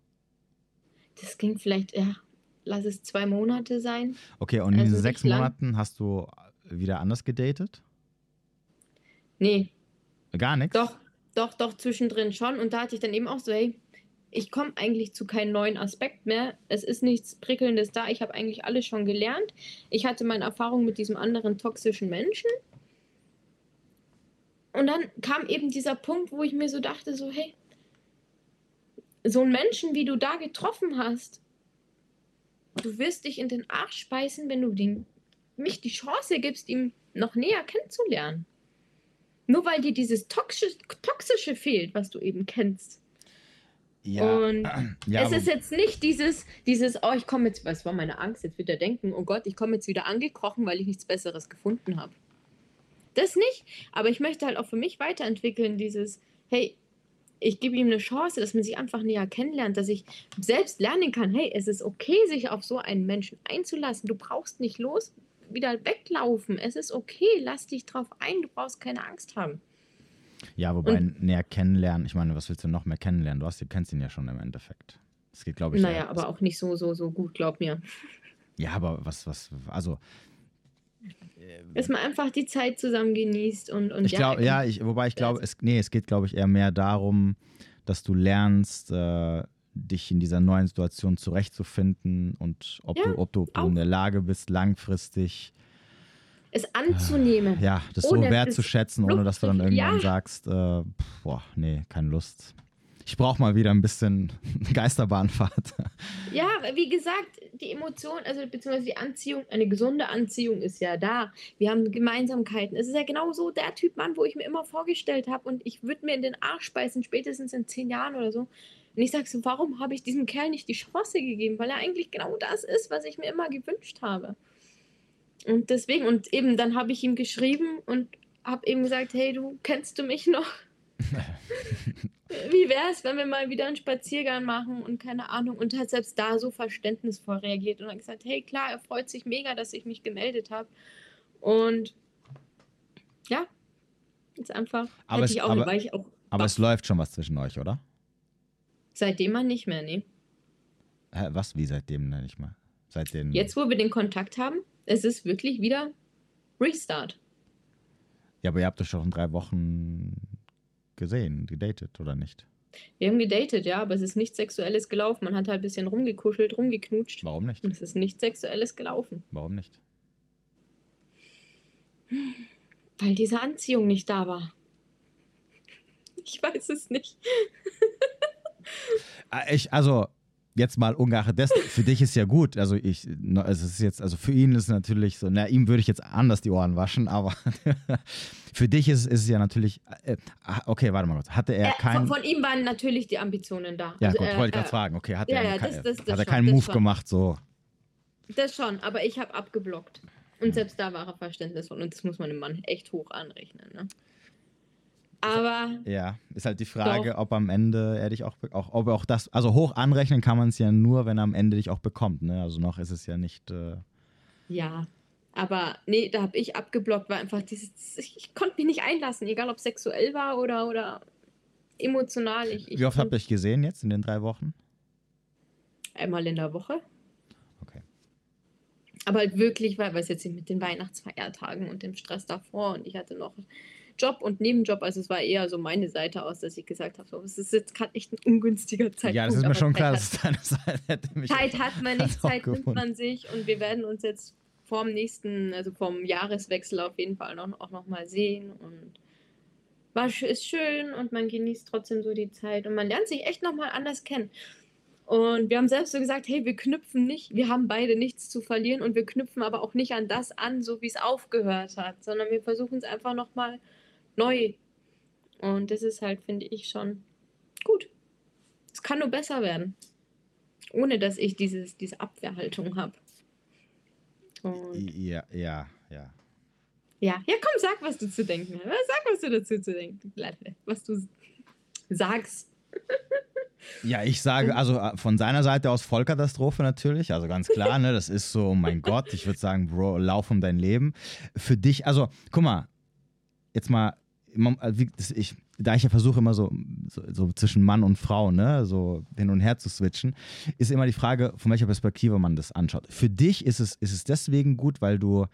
Das ging vielleicht, ja, lass es zwei Monate sein. Okay, und in also diesen sechs Monaten hast du wieder anders gedatet? Nee. Gar nichts? Doch, doch, doch, zwischendrin schon. Und da hatte ich dann eben auch so, hey, ich komme eigentlich zu keinem neuen Aspekt mehr. Es ist nichts Prickelndes da. Ich habe eigentlich alles schon gelernt. Ich hatte meine Erfahrung mit diesem anderen toxischen Menschen. Und dann kam eben dieser Punkt, wo ich mir so dachte, so, hey, so einen Menschen, wie du da getroffen hast, du wirst dich in den Arsch speisen, wenn du den, mich die Chance gibst, ihm noch näher kennenzulernen. Nur weil dir dieses Toxische, Toxische fehlt, was du eben kennst. Ja. Und ja, es ist jetzt nicht dieses, dieses, oh, ich komme jetzt, was war meine Angst? Jetzt wird er denken, oh Gott, ich komme jetzt wieder angekrochen, weil ich nichts Besseres gefunden habe. Das nicht, aber ich möchte halt auch für mich weiterentwickeln, dieses, hey, ich gebe ihm eine Chance, dass man sich einfach näher kennenlernt, dass ich selbst lernen kann, hey, es ist okay, sich auf so einen Menschen einzulassen. Du brauchst nicht los wieder weglaufen. Es ist okay, lass dich drauf ein, du brauchst keine Angst haben. Ja, wobei und, näher kennenlernen, ich meine, was willst du noch mehr kennenlernen? Du, hast, du kennst ihn ja schon im Endeffekt. Das geht, glaube ich. Naja, ja, aber auch nicht so, so, so gut, glaub mir. Ja, aber was, was, also. Dass man einfach die Zeit zusammen genießt und. und ich glaube, ja, ich, wobei ich glaube, es, nee, es geht, glaube ich, eher mehr darum, dass du lernst, äh, dich in dieser neuen Situation zurechtzufinden und ob ja, du, ob du, ob du in der Lage bist, langfristig es anzunehmen. Äh, ja, das so wertzuschätzen, ohne dass du dann irgendwann ja. sagst, äh, boah, nee, keine Lust. Ich brauche mal wieder ein bisschen Geisterbahnfahrt. Ja, wie gesagt, die Emotion, also beziehungsweise die Anziehung, eine gesunde Anziehung ist ja da. Wir haben Gemeinsamkeiten. Es ist ja genau so der Typ Mann, wo ich mir immer vorgestellt habe und ich würde mir in den Arsch beißen, spätestens in zehn Jahren oder so. Und ich sage so, warum habe ich diesem Kerl nicht die Chance gegeben? Weil er eigentlich genau das ist, was ich mir immer gewünscht habe. Und deswegen, und eben dann habe ich ihm geschrieben und habe eben gesagt, hey, du kennst du mich noch? Wie wäre es, wenn wir mal wieder einen Spaziergang machen und keine Ahnung und hat selbst da so verständnisvoll reagiert und hat gesagt, hey klar, er freut sich mega, dass ich mich gemeldet habe und ja, jetzt einfach. Aber, es, auch, aber, aber es läuft schon was zwischen euch, oder? Seitdem mal nicht mehr, nee. Was, wie seitdem nicht mehr? Seitdem. Jetzt, wo wir den Kontakt haben, es ist wirklich wieder Restart. Ja, aber ihr habt euch schon drei Wochen gesehen, gedatet, oder nicht? Wir haben gedatet, ja, aber es ist nichts Sexuelles gelaufen. Man hat halt ein bisschen rumgekuschelt, rumgeknutscht. Warum nicht? Und es ist nichts Sexuelles gelaufen. Warum nicht? Weil diese Anziehung nicht da war. Ich weiß es nicht. Ah, ich, also, jetzt mal ungeachtet dessen, für dich ist ja gut. Also ich, es ist jetzt, also für ihn ist es natürlich so, na, ihm würde ich jetzt anders die Ohren waschen, aber für dich ist, ist es ja natürlich, äh, ah, okay, warte mal kurz, hatte er äh, keinen... Von, von, ihm waren natürlich die Ambitionen da. Ja also, gut, äh, wollte ich gerade fragen, okay, hat ja, er, ja, das, das, das hat er keinen Move schon. gemacht, so? Das schon, aber ich habe abgeblockt. Und selbst da war er verständnisvoll und das muss man dem Mann echt hoch anrechnen, ne? Aber. Ja, ist halt die Frage, doch. ob am Ende er dich auch, auch, ob auch das, also hoch anrechnen kann man es ja nur, wenn er am Ende dich auch bekommt, ne? Also noch ist es ja nicht. Äh ja, aber nee, da habe ich abgeblockt, weil einfach dieses, ich, ich, konnte mich nicht einlassen, egal ob sexuell war oder, oder emotional. Ich, ich Wie oft habt ihr euch gesehen jetzt in den drei Wochen? Einmal in der Woche. Okay. Aber halt wirklich, weil es jetzt mit den Weihnachtsfeiertagen und dem Stress davor und ich hatte noch Job und Nebenjob. Also es war eher so meine Seite aus, dass ich gesagt habe, so, es ist jetzt gerade echt ein ungünstiger Zeitpunkt. Ja, das ist mir schon klar, dass deine Seite hätte mich Zeit hat man nicht, Zeit nimmt man sich und wir werden uns jetzt vorm nächsten, also vom Jahreswechsel auf jeden Fall noch, auch noch mal sehen und war, ist schön und man genießt trotzdem so die Zeit und man lernt sich echt noch mal anders kennen. Und wir haben selbst so gesagt, hey, wir knüpfen nicht, wir haben beide nichts zu verlieren und wir knüpfen aber auch nicht an das an, so wie es aufgehört hat, sondern wir versuchen es einfach noch mal neu. Und das ist halt, finde ich, schon gut. Es kann nur besser werden. Ohne dass ich dieses, diese Abwehrhaltung habe. Ja, ja, ja. Ja, ja, komm, sag, was du zu denken hast. Sag, was du dazu zu denken Was du sagst. Ja, ich sage, also äh, von seiner Seite aus Vollkatastrophe natürlich, also ganz klar, ne, das ist so, oh mein Gott, ich würde sagen, Bro, lauf um dein Leben. Für dich, also, guck mal, jetzt mal ich, da ich ja versuche immer so, so, so, zwischen Mann und Frau, ne, so hin und her zu switchen, ist immer die Frage, von welcher Perspektive man das anschaut. Für dich ist es, ist es deswegen gut, weil du,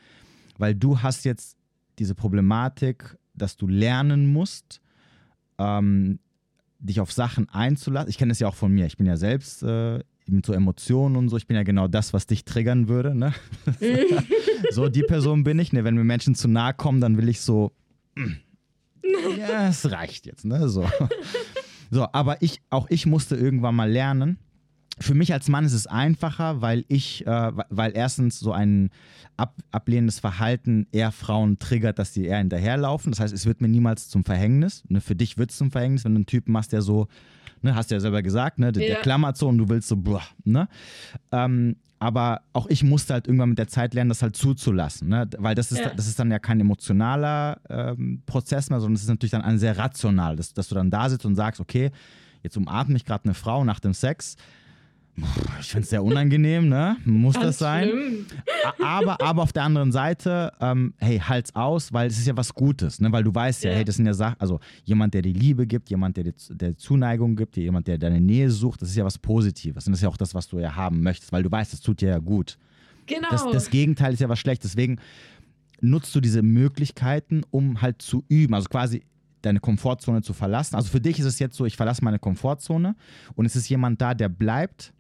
weil du hast jetzt diese Problematik, dass du lernen musst, ähm, dich auf Sachen einzulassen. Ich kenne das ja auch von mir. Ich bin ja selbst äh, mit so Emotionen und so. Ich bin ja genau das, was dich triggern würde. Ne? so die Person bin ich. Ne? Wenn mir Menschen zu nahe kommen, dann will ich so ja, es reicht jetzt, ne? So. so, aber ich, auch ich musste irgendwann mal lernen, für mich als Mann ist es einfacher, weil ich, äh, weil erstens so ein ab, ablehnendes Verhalten eher Frauen triggert, dass die eher hinterherlaufen. Das heißt, es wird mir niemals zum Verhängnis. Ne? Für dich wird es zum Verhängnis, wenn du einen Typen machst, der so, ne, hast du ja selber gesagt, ne, der, ja. der klammert so und du willst so, boah, ne? Ähm, aber auch ich musste halt irgendwann mit der Zeit lernen, das halt zuzulassen, ne? weil das ist, ja. das ist dann ja kein emotionaler ähm, Prozess mehr, sondern es ist natürlich dann ein sehr rational, dass, dass du dann da sitzt und sagst, okay, jetzt umarmt mich gerade eine Frau nach dem Sex, ich finde es sehr unangenehm, ne? Muss Ganz das sein? Schlimm. Aber, aber auf der anderen Seite, ähm, hey, halt's aus, weil es ist ja was Gutes, ne? Weil du weißt ja, ja. hey, das sind ja Sachen, also jemand, der dir Liebe gibt, jemand, der dir der Zuneigung gibt, jemand, der deine Nähe sucht, das ist ja was Positives. Und das ist ja auch das, was du ja haben möchtest, weil du weißt, das tut dir ja gut. Genau. Das, das Gegenteil ist ja was Schlechtes. Deswegen nutzt du diese Möglichkeiten, um halt zu üben. Also quasi deine Komfortzone zu verlassen. Also für dich ist es jetzt so, ich verlasse meine Komfortzone und es ist jemand da, der bleibt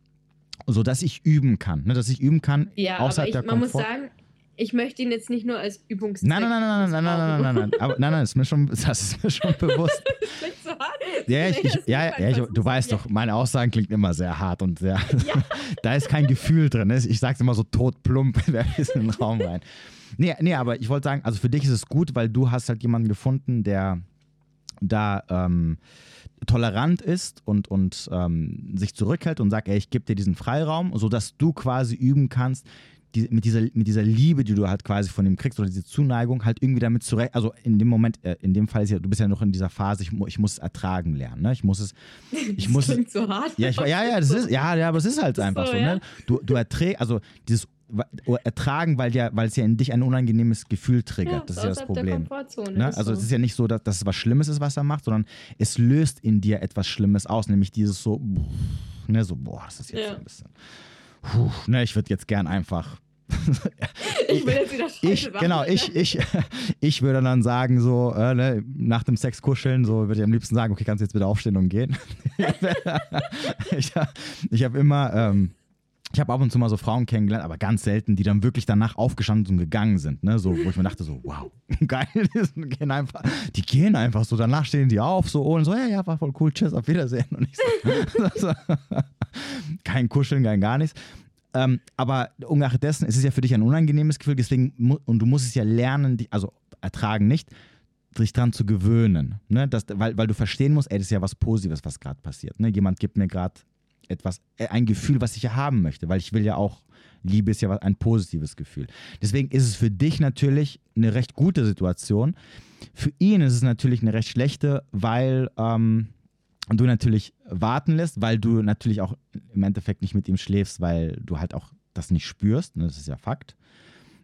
so dass ich üben kann, ne, dass ich üben kann ja, außerhalb ich, der man muss sagen, ich möchte ihn jetzt nicht nur als Übungszweck. Nein, nein, nein, nein, nein, nein, nein, nein, nein, nein, aber nein, nein, ist mir schon, das ist mir schon bewusst. so. Ja, ich, ich, ja, ja, ich, du weißt doch, meine Aussagen klingen immer sehr hart und sehr. Ja. da ist kein Gefühl drin. Ne? Ich sag's immer so totplump, wer ist in den Raum rein. Nee, nee, aber ich wollte sagen, also für dich ist es gut, weil du hast halt jemanden gefunden, der da ähm, tolerant ist und, und ähm, sich zurückhält und sagt, ey, ich gebe dir diesen Freiraum, sodass du quasi üben kannst, die, mit, dieser, mit dieser Liebe, die du halt quasi von ihm kriegst oder diese Zuneigung, halt irgendwie damit zurecht, also in dem Moment, äh, in dem Fall ist ja, du bist ja noch in dieser Phase, ich, ich muss es ertragen lernen, ne? Ich muss es, ich das muss es, so hart. Ja, ich, ja, ja, das ist, ja, ja, aber es ist halt einfach so, so ja. ne? Du, du erträgst, also dieses ertragen, weil, ja, weil es ja in dich ein unangenehmes Gefühl triggert. Ja, das ist ja das Problem. Ne? Also so. es ist ja nicht so, dass, dass es was Schlimmes ist, was er macht, sondern es löst in dir etwas Schlimmes aus, nämlich dieses so, ne, so, boah, das ist jetzt ja. ein bisschen. Puh, ne, ich würde jetzt gern einfach. ich will jetzt wieder ich, Genau, ich, ich, ich würde dann sagen, so, äh, ne, nach dem Sex kuscheln, so würde ich am liebsten sagen, okay, kannst du jetzt wieder aufstehen und gehen. ich ich habe immer. Ähm, ich habe ab und zu mal so Frauen kennengelernt, aber ganz selten, die dann wirklich danach aufgestanden und gegangen sind. Ne? So, wo ich mir dachte, so, wow, geil, die gehen einfach, die gehen einfach so, danach stehen die auf, so und so, ja, ja, war voll cool, tschüss, auf Wiedersehen. Und ich so, kein Kuscheln, kein gar nichts. Ähm, aber ungeachtet dessen, es ist ja für dich ein unangenehmes Gefühl, deswegen, und du musst es ja lernen, also ertragen nicht, sich dran zu gewöhnen. Ne? Das, weil, weil du verstehen musst, ey, das ist ja was Positives, was gerade passiert. Ne? Jemand gibt mir gerade etwas, äh, ein Gefühl, was ich ja haben möchte, weil ich will ja auch, Liebe ist ja ein positives Gefühl. Deswegen ist es für dich natürlich eine recht gute Situation. Für ihn ist es natürlich eine recht schlechte, weil ähm, du natürlich warten lässt, weil du natürlich auch im Endeffekt nicht mit ihm schläfst, weil du halt auch das nicht spürst. Ne? Das ist ja Fakt.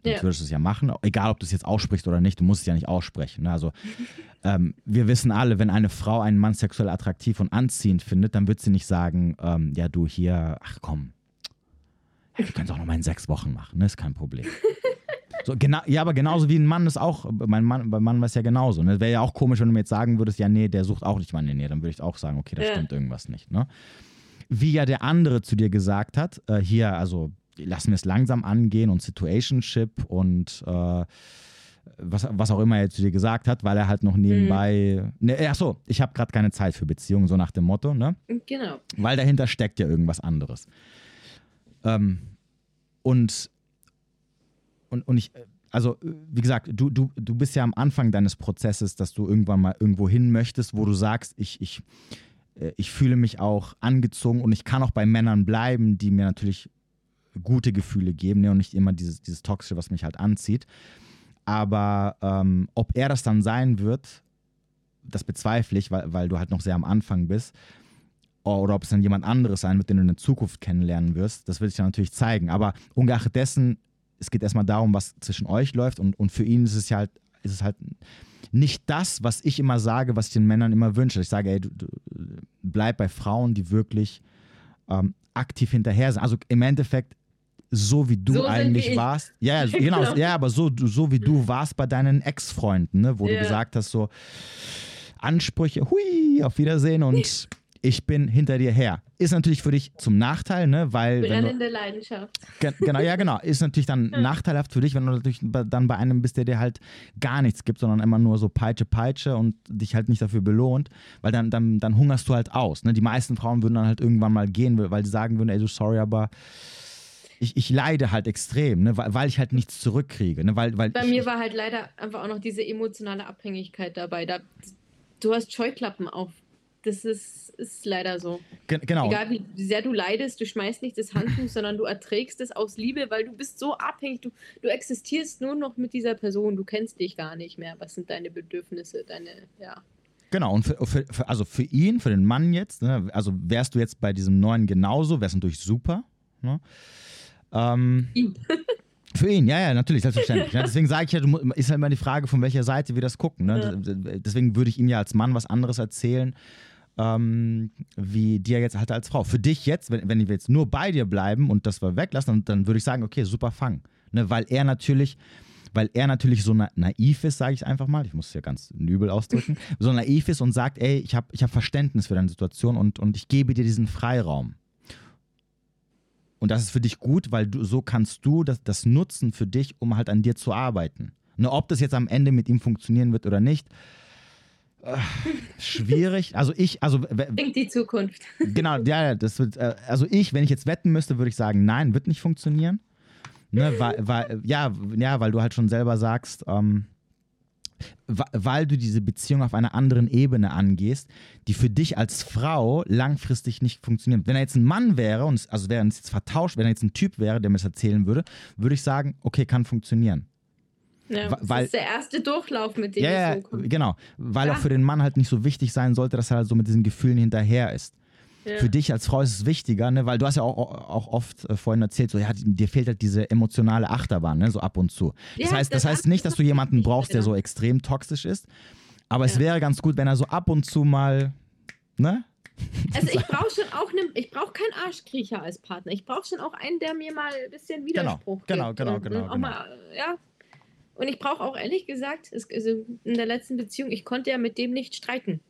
Ja. Du würdest es ja machen, egal ob du es jetzt aussprichst oder nicht, du musst es ja nicht aussprechen. Ne? Also ähm, wir wissen alle, wenn eine Frau einen Mann sexuell attraktiv und anziehend findet, dann wird sie nicht sagen, ähm, ja du hier, ach komm, ja, wir können es auch noch mal in sechs Wochen machen, ne? ist kein Problem. So, genau, ja, aber genauso wie ein Mann ist auch, mein Mann, beim Mann war es ja genauso. Ne? Wäre ja auch komisch, wenn du mir jetzt sagen würdest, ja, nee, der sucht auch nicht meine Nähe. Dann würde ich auch sagen, okay, da ja. stimmt irgendwas nicht. Ne? Wie ja der andere zu dir gesagt hat, äh, hier, also lassen es langsam angehen und Situationship und äh, was, was auch immer er zu dir gesagt hat, weil er halt noch nebenbei. Mhm. Ne, ach so, ich habe gerade keine Zeit für Beziehungen, so nach dem Motto, ne? Genau. Weil dahinter steckt ja irgendwas anderes. Ähm, und, und, und ich, also wie gesagt, du, du, du bist ja am Anfang deines Prozesses, dass du irgendwann mal irgendwo hin möchtest, wo du sagst, ich, ich, äh, ich fühle mich auch angezogen und ich kann auch bei Männern bleiben, die mir natürlich gute Gefühle geben ne, und nicht immer dieses, dieses Toxische, was mich halt anzieht. Aber ähm, ob er das dann sein wird, das bezweifle ich, weil, weil du halt noch sehr am Anfang bist. Oder ob es dann jemand anderes sein wird, den du in der Zukunft kennenlernen wirst, das wird sich dann natürlich zeigen. Aber ungeachtet dessen, es geht erstmal darum, was zwischen euch läuft. Und, und für ihn ist es ja halt, ist es halt nicht das, was ich immer sage, was ich den Männern immer wünsche. Ich sage, ey, du, du bleib bei Frauen, die wirklich ähm, aktiv hinterher sind. Also im Endeffekt so wie du so eigentlich warst. Ja, ja genau, genau, ja, aber so, so wie du warst bei deinen Ex-Freunden, ne, wo ja. du gesagt hast, so Ansprüche, hui, auf Wiedersehen und ich bin hinter dir her. Ist natürlich für dich zum Nachteil, ne? Weil. Brennende Leidenschaft. genau, ja, genau. Ist natürlich dann nachteilhaft für dich, wenn du natürlich dann bei einem bist, der dir halt gar nichts gibt, sondern immer nur so Peitsche, Peitsche und dich halt nicht dafür belohnt, weil dann, dann, dann hungerst du halt aus. Ne? Die meisten Frauen würden dann halt irgendwann mal gehen, weil sie sagen würden, ey, du sorry, aber ich, ich leide halt extrem, ne, weil, weil ich halt nichts zurückkriege. Ne, weil, weil Bei ich, mir war halt leider einfach auch noch diese emotionale Abhängigkeit dabei. Da, du hast Scheuklappen auf. Das ist, ist leider so. Ge genau. Egal wie sehr du leidest, du schmeißt nicht das Handtuch, sondern du erträgst es aus Liebe, weil du bist so abhängig. Du, du existierst nur noch mit dieser Person. Du kennst dich gar nicht mehr. Was sind deine Bedürfnisse, deine, ja. Genau, und für, für, also für ihn, für den Mann jetzt, ne, also wärst du jetzt bei diesem neuen genauso, wärst natürlich super. Ne? Ähm, ihn. Für ihn, ja, ja, natürlich, selbstverständlich. Ja, deswegen sage ich ja, ist halt immer die Frage, von welcher Seite wir das gucken. Ne? Ja. Deswegen würde ich ihm ja als Mann was anderes erzählen, ähm, wie dir jetzt halt als Frau. Für dich jetzt, wenn, wenn wir jetzt nur bei dir bleiben und das wir weglassen, dann, dann würde ich sagen, okay, super Fang. Ne? Weil er natürlich, weil er natürlich so na naiv ist, sage ich einfach mal, ich muss es ja ganz übel ausdrücken, so naiv ist und sagt, ey, ich habe ich hab Verständnis für deine Situation und, und ich gebe dir diesen Freiraum. Und das ist für dich gut, weil du, so kannst du das, das nutzen für dich, um halt an dir zu arbeiten. Ne, ob das jetzt am Ende mit ihm funktionieren wird oder nicht, äh, schwierig. Also ich, also denkt die Zukunft. Genau, ja, das wird, äh, also ich, wenn ich jetzt wetten müsste, würde ich sagen, nein, wird nicht funktionieren. Ne, weil, weil, ja, ja, weil du halt schon selber sagst, ähm, weil du diese Beziehung auf einer anderen Ebene angehst, die für dich als Frau langfristig nicht funktioniert. Wenn er jetzt ein Mann wäre, und also wäre es jetzt vertauscht, wenn er jetzt ein Typ wäre, der mir das erzählen würde, würde ich sagen, okay, kann funktionieren. Ja, das weil, ist der erste Durchlauf, mit dem ja, es so. Genau, weil ja. auch für den Mann halt nicht so wichtig sein sollte, dass er halt so mit diesen Gefühlen hinterher ist. Ja. Für dich als Frau ist es wichtiger, ne? weil du hast ja auch, auch oft äh, vorhin erzählt, so ja, dir fehlt halt diese emotionale Achterbahn, ne? so ab und zu. Das ja, heißt, das, das heißt nicht, dass du jemanden brauchst, der so extrem toxisch ist, aber ja. es wäre ganz gut, wenn er so ab und zu mal, ne? Also ich brauche schon auch einen, ich brauche keinen Arschkriecher als Partner. Ich brauche schon auch einen, der mir mal ein bisschen genau, Widerspruch genau, gibt. Genau, genau, genau. Mal, ja. Und ich brauche auch ehrlich gesagt, es, also in der letzten Beziehung, ich konnte ja mit dem nicht streiten.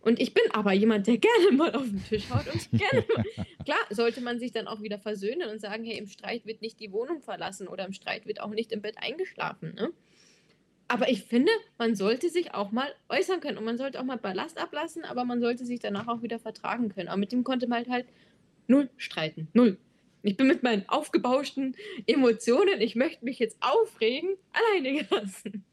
Und ich bin aber jemand, der gerne mal auf den Tisch haut und gerne mal. Klar, sollte man sich dann auch wieder versöhnen und sagen, hey, im Streit wird nicht die Wohnung verlassen oder im Streit wird auch nicht im Bett eingeschlafen. Ne? Aber ich finde, man sollte sich auch mal äußern können und man sollte auch mal Ballast ablassen, aber man sollte sich danach auch wieder vertragen können. Aber mit dem konnte man halt, halt null streiten. Null. Ich bin mit meinen aufgebauschten Emotionen, ich möchte mich jetzt aufregen, alleine gelassen.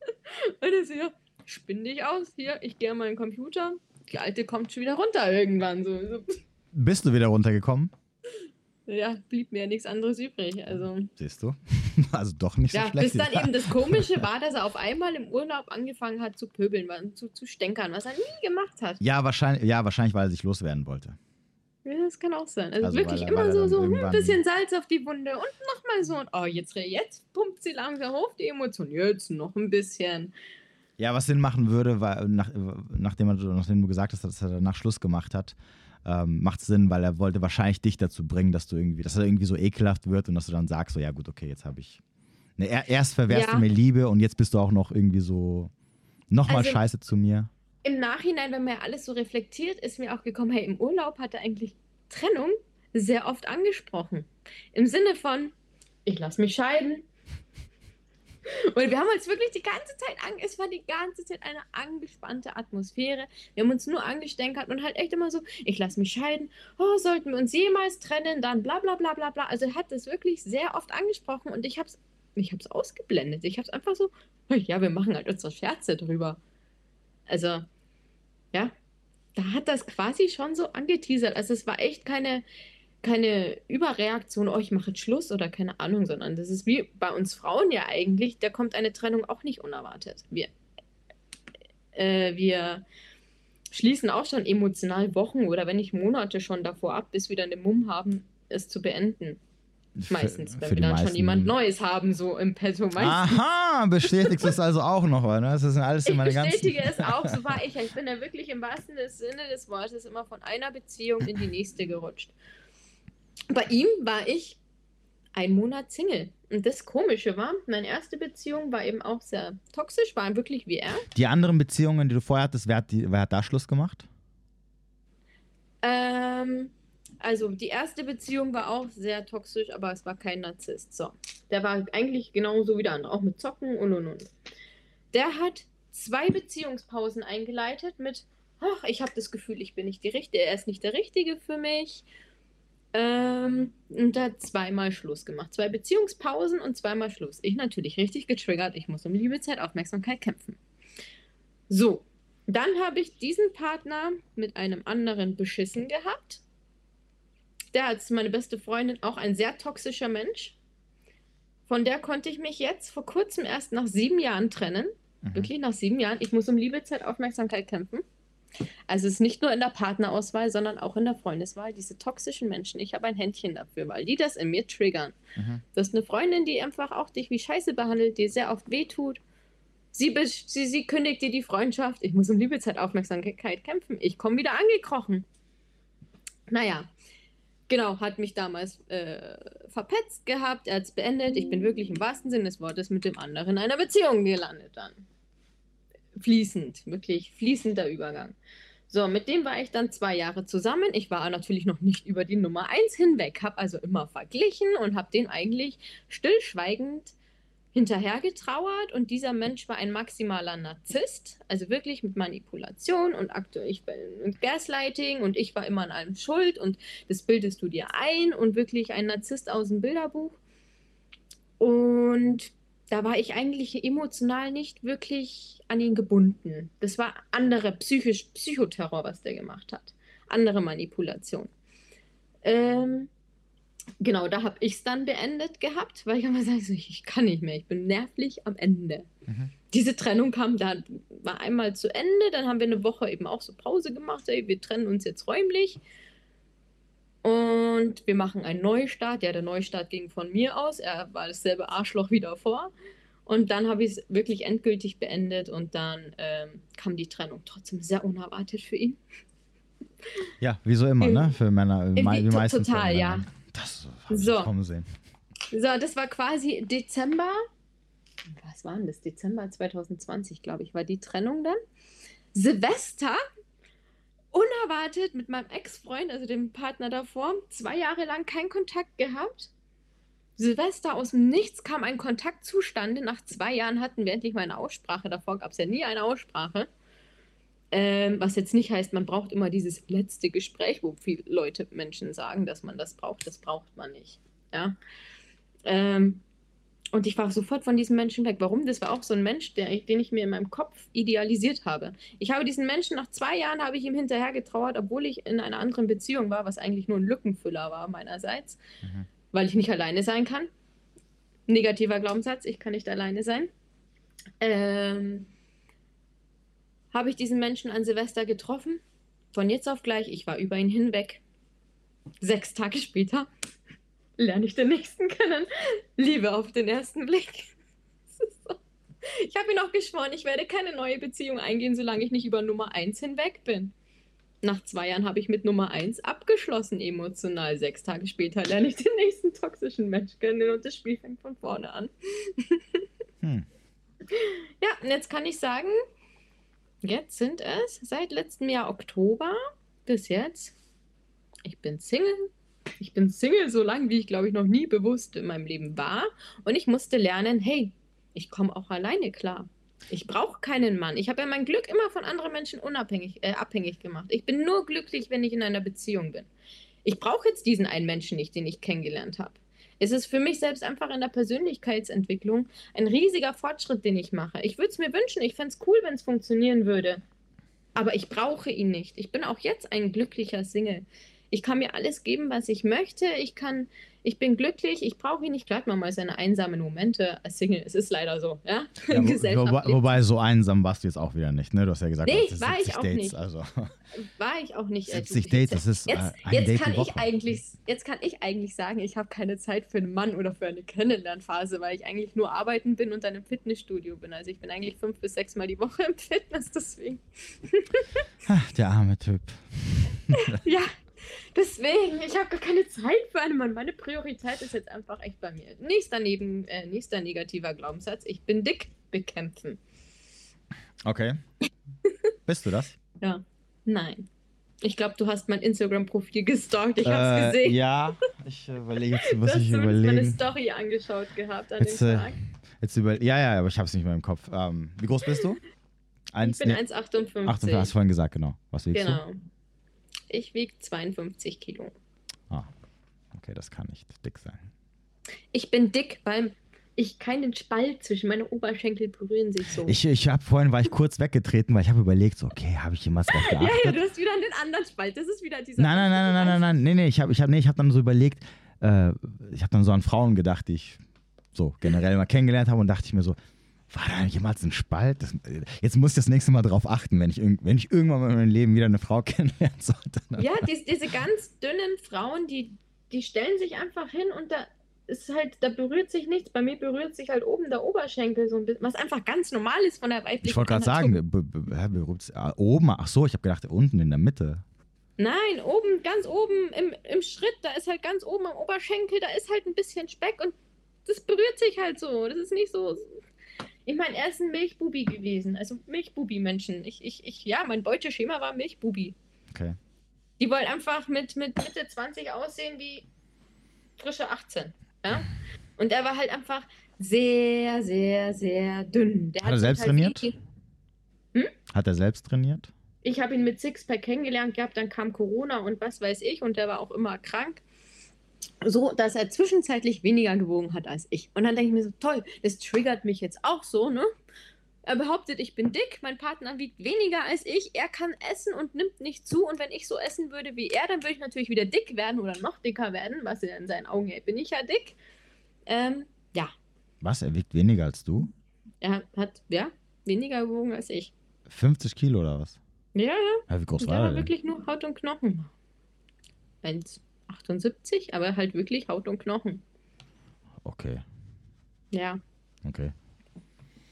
Und das ist ja, spinn dich aus, hier, ich gehe an meinen Computer. Die alte kommt schon wieder runter irgendwann. So. Bist du wieder runtergekommen? Ja, blieb mir nichts anderes übrig. Also. Siehst du? Also doch nicht so ja, schlecht. Bis dann eben das Komische war, dass er auf einmal im Urlaub angefangen hat zu pöbeln, zu, zu stänkern, was er nie gemacht hat. Ja, wahrscheinlich, ja, wahrscheinlich, weil er sich loswerden wollte. Ja, das kann auch sein. Also, also wirklich er, immer so, so ein hm, bisschen Salz auf die Wunde und nochmal so. Und oh, jetzt, jetzt pumpt sie langsam hoch, die Emotion. Jetzt noch ein bisschen. Ja, was Sinn machen würde, war, nach, nachdem, er, nachdem du gesagt hast, dass er danach Schluss gemacht hat, ähm, macht es Sinn, weil er wollte wahrscheinlich dich dazu bringen, dass du irgendwie, dass er irgendwie so ekelhaft wird und dass du dann sagst, so ja gut, okay, jetzt habe ich. Ne, erst verwehrst ja. du mir Liebe und jetzt bist du auch noch irgendwie so nochmal also, scheiße zu mir. Im Nachhinein, wenn man ja alles so reflektiert, ist mir auch gekommen, hey, im Urlaub hat er eigentlich Trennung sehr oft angesprochen. Im Sinne von, ich lasse mich scheiden, und wir haben uns wirklich die ganze Zeit, an, es war die ganze Zeit eine angespannte Atmosphäre. Wir haben uns nur angestänkert und halt echt immer so, ich lasse mich scheiden, oh, sollten wir uns jemals trennen, dann bla bla bla bla bla. Also er hat das wirklich sehr oft angesprochen und ich habe ich hab's ausgeblendet. Ich habe es einfach so, ja, wir machen halt unsere Scherze drüber. Also, ja, da hat das quasi schon so angeteasert. Also es war echt keine, keine Überreaktion, oh, ich mache jetzt Schluss oder keine Ahnung, sondern das ist wie bei uns Frauen ja eigentlich, da kommt eine Trennung auch nicht unerwartet. Wir, äh, wir schließen auch schon emotional Wochen oder wenn nicht Monate schon davor ab, bis wir dann den Mumm haben, es zu beenden. Meistens, wenn wir dann meisten... schon jemand Neues haben, so im Petto. Meistens. Aha, bestätigst du es also auch noch, ne? Das sind alles immer meine ganzen... Ich bestätige es auch, so war ich. Ich bin ja wirklich im wahrsten Sinne des Wortes immer von einer Beziehung in die nächste gerutscht. Bei ihm war ich ein Monat Single. Und das Komische war, meine erste Beziehung war eben auch sehr toxisch, war wirklich wie er. Die anderen Beziehungen, die du vorher hattest, wer hat, die, wer hat da Schluss gemacht? Ähm, also die erste Beziehung war auch sehr toxisch, aber es war kein Narzisst. So, der war eigentlich genauso wie der andere, auch mit Zocken und und und. Der hat zwei Beziehungspausen eingeleitet mit, ach, ich habe das Gefühl, ich bin nicht die Richtige, er ist nicht der Richtige für mich. Ähm, und hat zweimal Schluss gemacht. Zwei Beziehungspausen und zweimal Schluss. Ich natürlich richtig getriggert. Ich muss um Liebe, Zeit, Aufmerksamkeit kämpfen. So, dann habe ich diesen Partner mit einem anderen beschissen gehabt. Der ist meine beste Freundin, auch ein sehr toxischer Mensch. Von der konnte ich mich jetzt vor kurzem erst nach sieben Jahren trennen. Mhm. Wirklich nach sieben Jahren. Ich muss um Liebe, Zeit, Aufmerksamkeit kämpfen. Also es ist nicht nur in der Partnerauswahl, sondern auch in der Freundeswahl. Diese toxischen Menschen, ich habe ein Händchen dafür, weil die das in mir triggern. Mhm. Das ist eine Freundin, die einfach auch dich wie Scheiße behandelt, die sehr oft wehtut. Sie, sie, sie kündigt dir die Freundschaft. Ich muss um Liebezeit Aufmerksamkeit kämpfen. Ich komme wieder angekrochen. Naja, genau, hat mich damals äh, verpetzt gehabt. Er hat es beendet. Ich bin wirklich im wahrsten Sinne des Wortes mit dem anderen in einer Beziehung gelandet dann fließend, wirklich fließender Übergang. So, mit dem war ich dann zwei Jahre zusammen. Ich war natürlich noch nicht über die Nummer 1 hinweg, habe also immer verglichen und habe den eigentlich stillschweigend hinterhergetrauert. Und dieser Mensch war ein maximaler Narzisst, also wirklich mit Manipulation und aktuell ich bin Gaslighting und ich war immer an allem schuld und das bildest du dir ein und wirklich ein Narzisst aus dem Bilderbuch. Und da war ich eigentlich emotional nicht wirklich an ihn gebunden. Das war andere psychisch Psychoterror, was der gemacht hat. Andere Manipulation. Ähm, genau, da habe ich es dann beendet gehabt, weil ich immer sage, ich kann nicht mehr, ich bin nervlich am Ende. Mhm. Diese Trennung kam, da war einmal zu Ende, dann haben wir eine Woche eben auch so Pause gemacht, ey, wir trennen uns jetzt räumlich. Und wir machen einen Neustart. Ja, der Neustart ging von mir aus. Er war dasselbe Arschloch wie davor. Und dann habe ich es wirklich endgültig beendet und dann ähm, kam die Trennung trotzdem sehr unerwartet für ihn. Ja, wie so immer, ne? Für Männer. Wie meistens total, ja. Das habe so. kommen sehen. So, das war quasi Dezember. Was war denn das? Dezember 2020, glaube ich, war die Trennung dann. Silvester unerwartet mit meinem Ex-Freund, also dem Partner davor, zwei Jahre lang keinen Kontakt gehabt. Silvester aus dem Nichts kam ein Kontakt zustande. Nach zwei Jahren hatten wir endlich mal eine Aussprache. Davor gab es ja nie eine Aussprache. Ähm, was jetzt nicht heißt, man braucht immer dieses letzte Gespräch, wo viele Leute, Menschen sagen, dass man das braucht. Das braucht man nicht. Ja. Ähm, und ich war sofort von diesem Menschen weg. Warum? Das war auch so ein Mensch, der, den ich mir in meinem Kopf idealisiert habe. Ich habe diesen Menschen nach zwei Jahren habe ich ihm hinterher getrauert, obwohl ich in einer anderen Beziehung war, was eigentlich nur ein Lückenfüller war meinerseits, mhm. weil ich nicht alleine sein kann. Negativer Glaubenssatz, ich kann nicht alleine sein. Ähm, habe ich diesen Menschen an Silvester getroffen. Von jetzt auf gleich, ich war über ihn hinweg. Sechs Tage später lerne ich den nächsten kennen. Liebe auf den ersten Blick. So. Ich habe ihn auch geschworen, ich werde keine neue Beziehung eingehen, solange ich nicht über Nummer 1 hinweg bin. Nach zwei Jahren habe ich mit Nummer 1 abgeschlossen emotional. Sechs Tage später lerne ich den nächsten toxischen Mensch kennen und das Spiel fängt von vorne an. Hm. Ja, und jetzt kann ich sagen, jetzt sind es seit letztem Jahr Oktober bis jetzt. Ich bin Single, ich bin Single so lange, wie ich glaube ich noch nie bewusst in meinem Leben war. Und ich musste lernen, hey, ich komme auch alleine klar. Ich brauche keinen Mann. Ich habe ja mein Glück immer von anderen Menschen unabhängig, äh, abhängig gemacht. Ich bin nur glücklich, wenn ich in einer Beziehung bin. Ich brauche jetzt diesen einen Menschen nicht, den ich kennengelernt habe. Es ist für mich selbst einfach in der Persönlichkeitsentwicklung ein riesiger Fortschritt, den ich mache. Ich würde es mir wünschen, ich fände es cool, wenn es funktionieren würde. Aber ich brauche ihn nicht. Ich bin auch jetzt ein glücklicher Single ich kann mir alles geben, was ich möchte. Ich kann, ich bin glücklich, ich brauche ihn nicht. Klar man mal seine einsamen Momente als Single. Es ist leider so, ja. ja wo, wo, wobei, so einsam warst du jetzt auch wieder nicht, ne? Du hast ja gesagt, nee, war ich auch Dates, nicht. Also. War ich auch nicht. 70 Dates, das ist jetzt, ein jetzt Date kann ich eigentlich, Jetzt kann ich eigentlich sagen, ich habe keine Zeit für einen Mann oder für eine Kennenlernphase, weil ich eigentlich nur arbeiten bin und dann im Fitnessstudio bin. Also ich bin eigentlich fünf bis sechs Mal die Woche im Fitness, deswegen. Ach, der arme Typ. ja, Deswegen, ich habe gar keine Zeit für einen Mann. Meine Priorität ist jetzt einfach echt bei mir. Nächster, neben, äh, nächster negativer Glaubenssatz. Ich bin dick bekämpfen. Okay. Bist du das? Ja. Nein. Ich glaube, du hast mein Instagram-Profil gestalkt. Ich habe es Äh, gesehen. ja, ich überlege jetzt, Du hast ich zumindest meine. Story angeschaut gehabt an Jetzt, dem äh, Tag. Jetzt über ja, ja, aber ich habe es nicht mehr im Kopf. Ähm, wie groß bist du? Ich Eins, bin nee, 1,58. 58, hast du vorhin gesagt, genau. Was wiegst Genau. Ich wiege 52 Kilo. Ah, okay, das kann nicht dick sein. Ich bin dick, weil ich keinen Spalt zwischen meine Oberschenkel berühren sich so. Ich, ich habe vorhin war ich kurz weggetreten, weil ich habe überlegt, so, okay, habe ich jemals drauf ja, geachtet? ja, du hast wieder einen anderen Spalt. Das ist wieder dieser. Nein, nein, nein, nein, nein, nein, nee, nee, ich habe ich hab, nee, ich hab dann so überlegt, äh, ich habe dann so an Frauen gedacht, die ich so generell mal kennengelernt habe und dachte ich mir so, war da jemals ein Spalt? Das, äh, jetzt muss ich das nächste Mal drauf achten, wenn ich, wenn ich irgendwann mal in meinem Leben wieder eine Frau kennenlernen sollte. Ja, dies, diese ganz dünnen Frauen, die, die stellen sich einfach hin und da ist halt, da berührt sich nichts. Bei mir berührt sich halt oben der Oberschenkel so ein bisschen, was einfach ganz normal ist von der weiblichen Ich wollte gerade sagen, be- be- hä, berührt's- ah, oben, ach so, ich habe gedacht, unten in der Mitte. Nein, oben, ganz oben im, im Schritt, da ist halt ganz oben am Oberschenkel, da ist halt ein bisschen Speck und das berührt sich halt so. Das ist nicht so. Ich meine, er ist ein Milchbubi gewesen. Also Milchbubi-Menschen. Ich, ich, ich, ja, mein Beuteschema war Milchbubi. Okay. Die wollen einfach mit, mit Mitte 20 aussehen wie frische 18. Ja? Und er war halt einfach sehr, sehr, sehr dünn. Der Hat er sich selbst halt trainiert? wie- Hat er selbst trainiert? Ich habe ihn mit Sixpack kennengelernt gehabt, dann kam Corona und was weiß ich und der war auch immer krank. So, dass er zwischenzeitlich weniger gewogen hat als ich. Und dann denke ich mir so, toll, das triggert mich jetzt auch so, ne? Er behauptet, ich bin dick, mein Partner wiegt weniger als ich, er kann essen und nimmt nicht zu. Und wenn ich so essen würde wie er, dann würde ich natürlich wieder dick werden oder noch dicker werden, was er in seinen Augen, hey, bin ich ja dick. Ähm, ja, Was, er wiegt weniger als du? er hat, ja, weniger gewogen als ich. 50 Kilo oder was? Ja, ja. Ja, wie groß war er denn? wirklich nur Haut und Knochen. 1,78, aber halt wirklich Haut und Knochen. Okay, Ja. okay.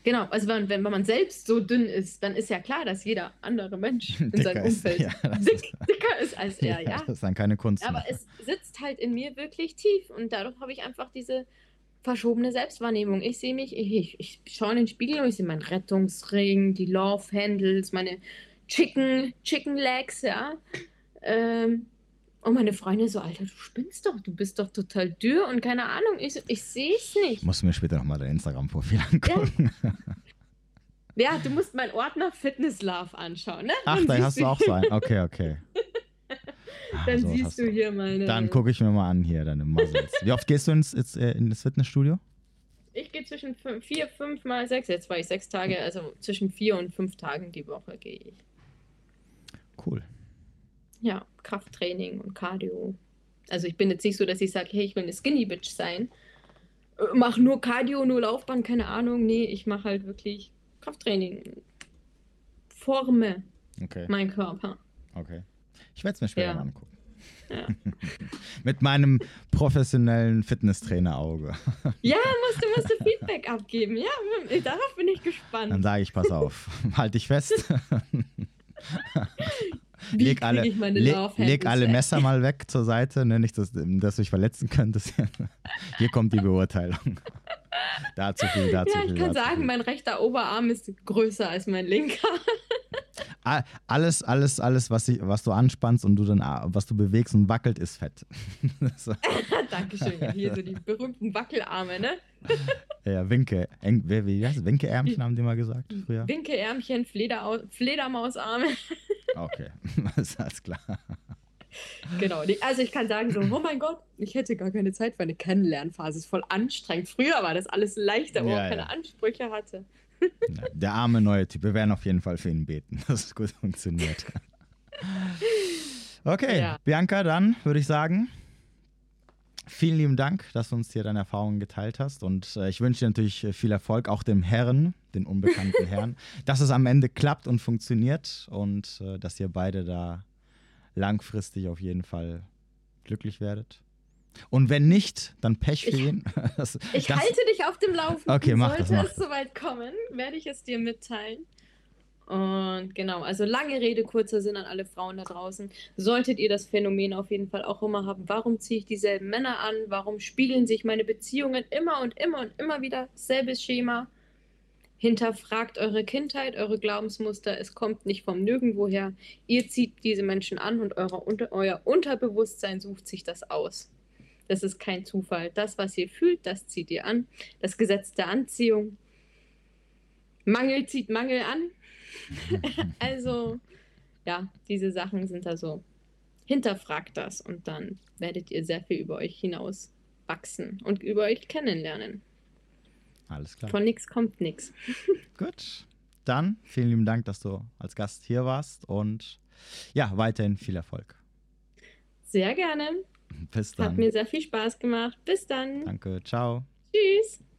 Genau, also wenn, wenn man selbst so dünn ist, dann ist ja klar, dass jeder andere Mensch in seinem ist, Umfeld ja, das dick, ist- dicker ist als er, ja. Das ist dann keine Kunst Aber mehr. es sitzt halt in mir wirklich tief und dadurch habe ich einfach diese verschobene Selbstwahrnehmung. Ich sehe mich, ich, ich, ich schaue in den Spiegel und ich sehe meinen Rettungsring, die Love Handles, meine Chicken, Chicken Legs, ja. Ähm, und meine Freundin so, Alter, du spinnst doch, du bist doch total dürr und keine Ahnung. Ich, so, ich sehe es nicht. Muss mir später nochmal dein Instagram-Profil angucken. Ja, du musst meinen Ordner Fitness Love anschauen, ne? Ach, Dann da hast du auch so einen. Okay, okay. Ah, Dann sowas siehst du hier meine. Dann gucke ich mir mal an hier deine Muscles. Wie oft gehst du ins, ins, äh, in das Fitnessstudio? Ich gehe zwischen fün- vier, fünf mal sechs. Jetzt war ich sechs Tage, also zwischen vier und fünf Tagen die Woche gehe ich. Cool. Ja, Krafttraining und Cardio. Also ich bin jetzt nicht so, dass ich sage, hey, ich will eine Skinny Bitch sein. Äh, Mach nur Cardio, nur Laufbahn, keine Ahnung. Nee, ich mache halt wirklich Krafttraining. Forme Okay, meinen Körper. okay. Ich werde es mir später Ja. mal angucken. Ja. Mit meinem professionellen Fitnesstrainer-Auge. Ja, musst du, musst du Feedback abgeben. Ja, darauf bin ich Dann gespannt. sage ich, pass auf, halt dich fest. Wie leg alle, ich meine leg Handles alle? Messer mal weg zur Seite, ne? nicht, dass, dass du dich verletzen könntest. Hier kommt die Beurteilung. Da zu viel, da zu Ja, viel. ich kann sagen, viel. mein rechter Oberarm ist größer als mein linker. Alles, alles, alles, was, ich, was du anspannst und du dann, ah, was du bewegst und wackelt, ist Fett. Dankeschön. Ja, hier so die berühmten Wackelarme, ne? ja, Winke. Eng, wie, wie heißt? Winkeärmchen haben die mal gesagt früher. Winkeärmchen, Flederau Fledermausarme. Okay, ist alles klar. Genau. Also ich kann sagen so, oh mein Gott, ich hätte gar keine Zeit für eine Kennenlernphase. Ist voll anstrengend. Früher war das alles leichter, wo Ja, man keine ja. Ansprüche hatte. Der arme neue Typ. Wir werden auf jeden Fall für ihn beten, dass es gut funktioniert. Okay, Ja. Bianca, dann würde ich sagen, vielen lieben Dank, dass du uns hier deine Erfahrungen geteilt hast. Und äh, ich wünsche dir natürlich äh, viel Erfolg, auch dem Herren, den unbekannten Herrn, dass es am Ende klappt und funktioniert und äh, dass ihr beide da langfristig auf jeden Fall glücklich werdet. Und wenn nicht, dann Pech für Ich- ihn. Das- Ich das- halte dich auf dem Laufenden. Okay, mach das, Sollte mach es soweit kommen, werde ich es dir mitteilen. Und genau, also lange Rede, kurzer Sinn an alle Frauen da draußen. Solltet ihr das Phänomen auf jeden Fall auch immer haben, warum ziehe ich dieselben Männer an? Warum spiegeln sich meine Beziehungen immer und immer und immer wieder selbes Schema? Hinterfragt eure Kindheit, eure Glaubensmuster. Es kommt nicht vom Nirgendwoher. Ihr zieht diese Menschen an und eure, euer Unterbewusstsein sucht sich das aus. Das ist kein Zufall. Das, was ihr fühlt, das zieht ihr an. Das Gesetz der Anziehung. Mangel zieht Mangel an. also, ja, diese Sachen sind da so. Hinterfragt das und dann werdet ihr sehr viel über euch hinaus wachsen und über euch kennenlernen. Alles klar. Von nichts kommt nichts. Gut. Dann vielen lieben Dank, dass du als Gast hier warst und ja, weiterhin viel Erfolg. Sehr gerne. Bis dann. Hat mir sehr viel Spaß gemacht. Bis dann. Danke. Ciao. Tschüss.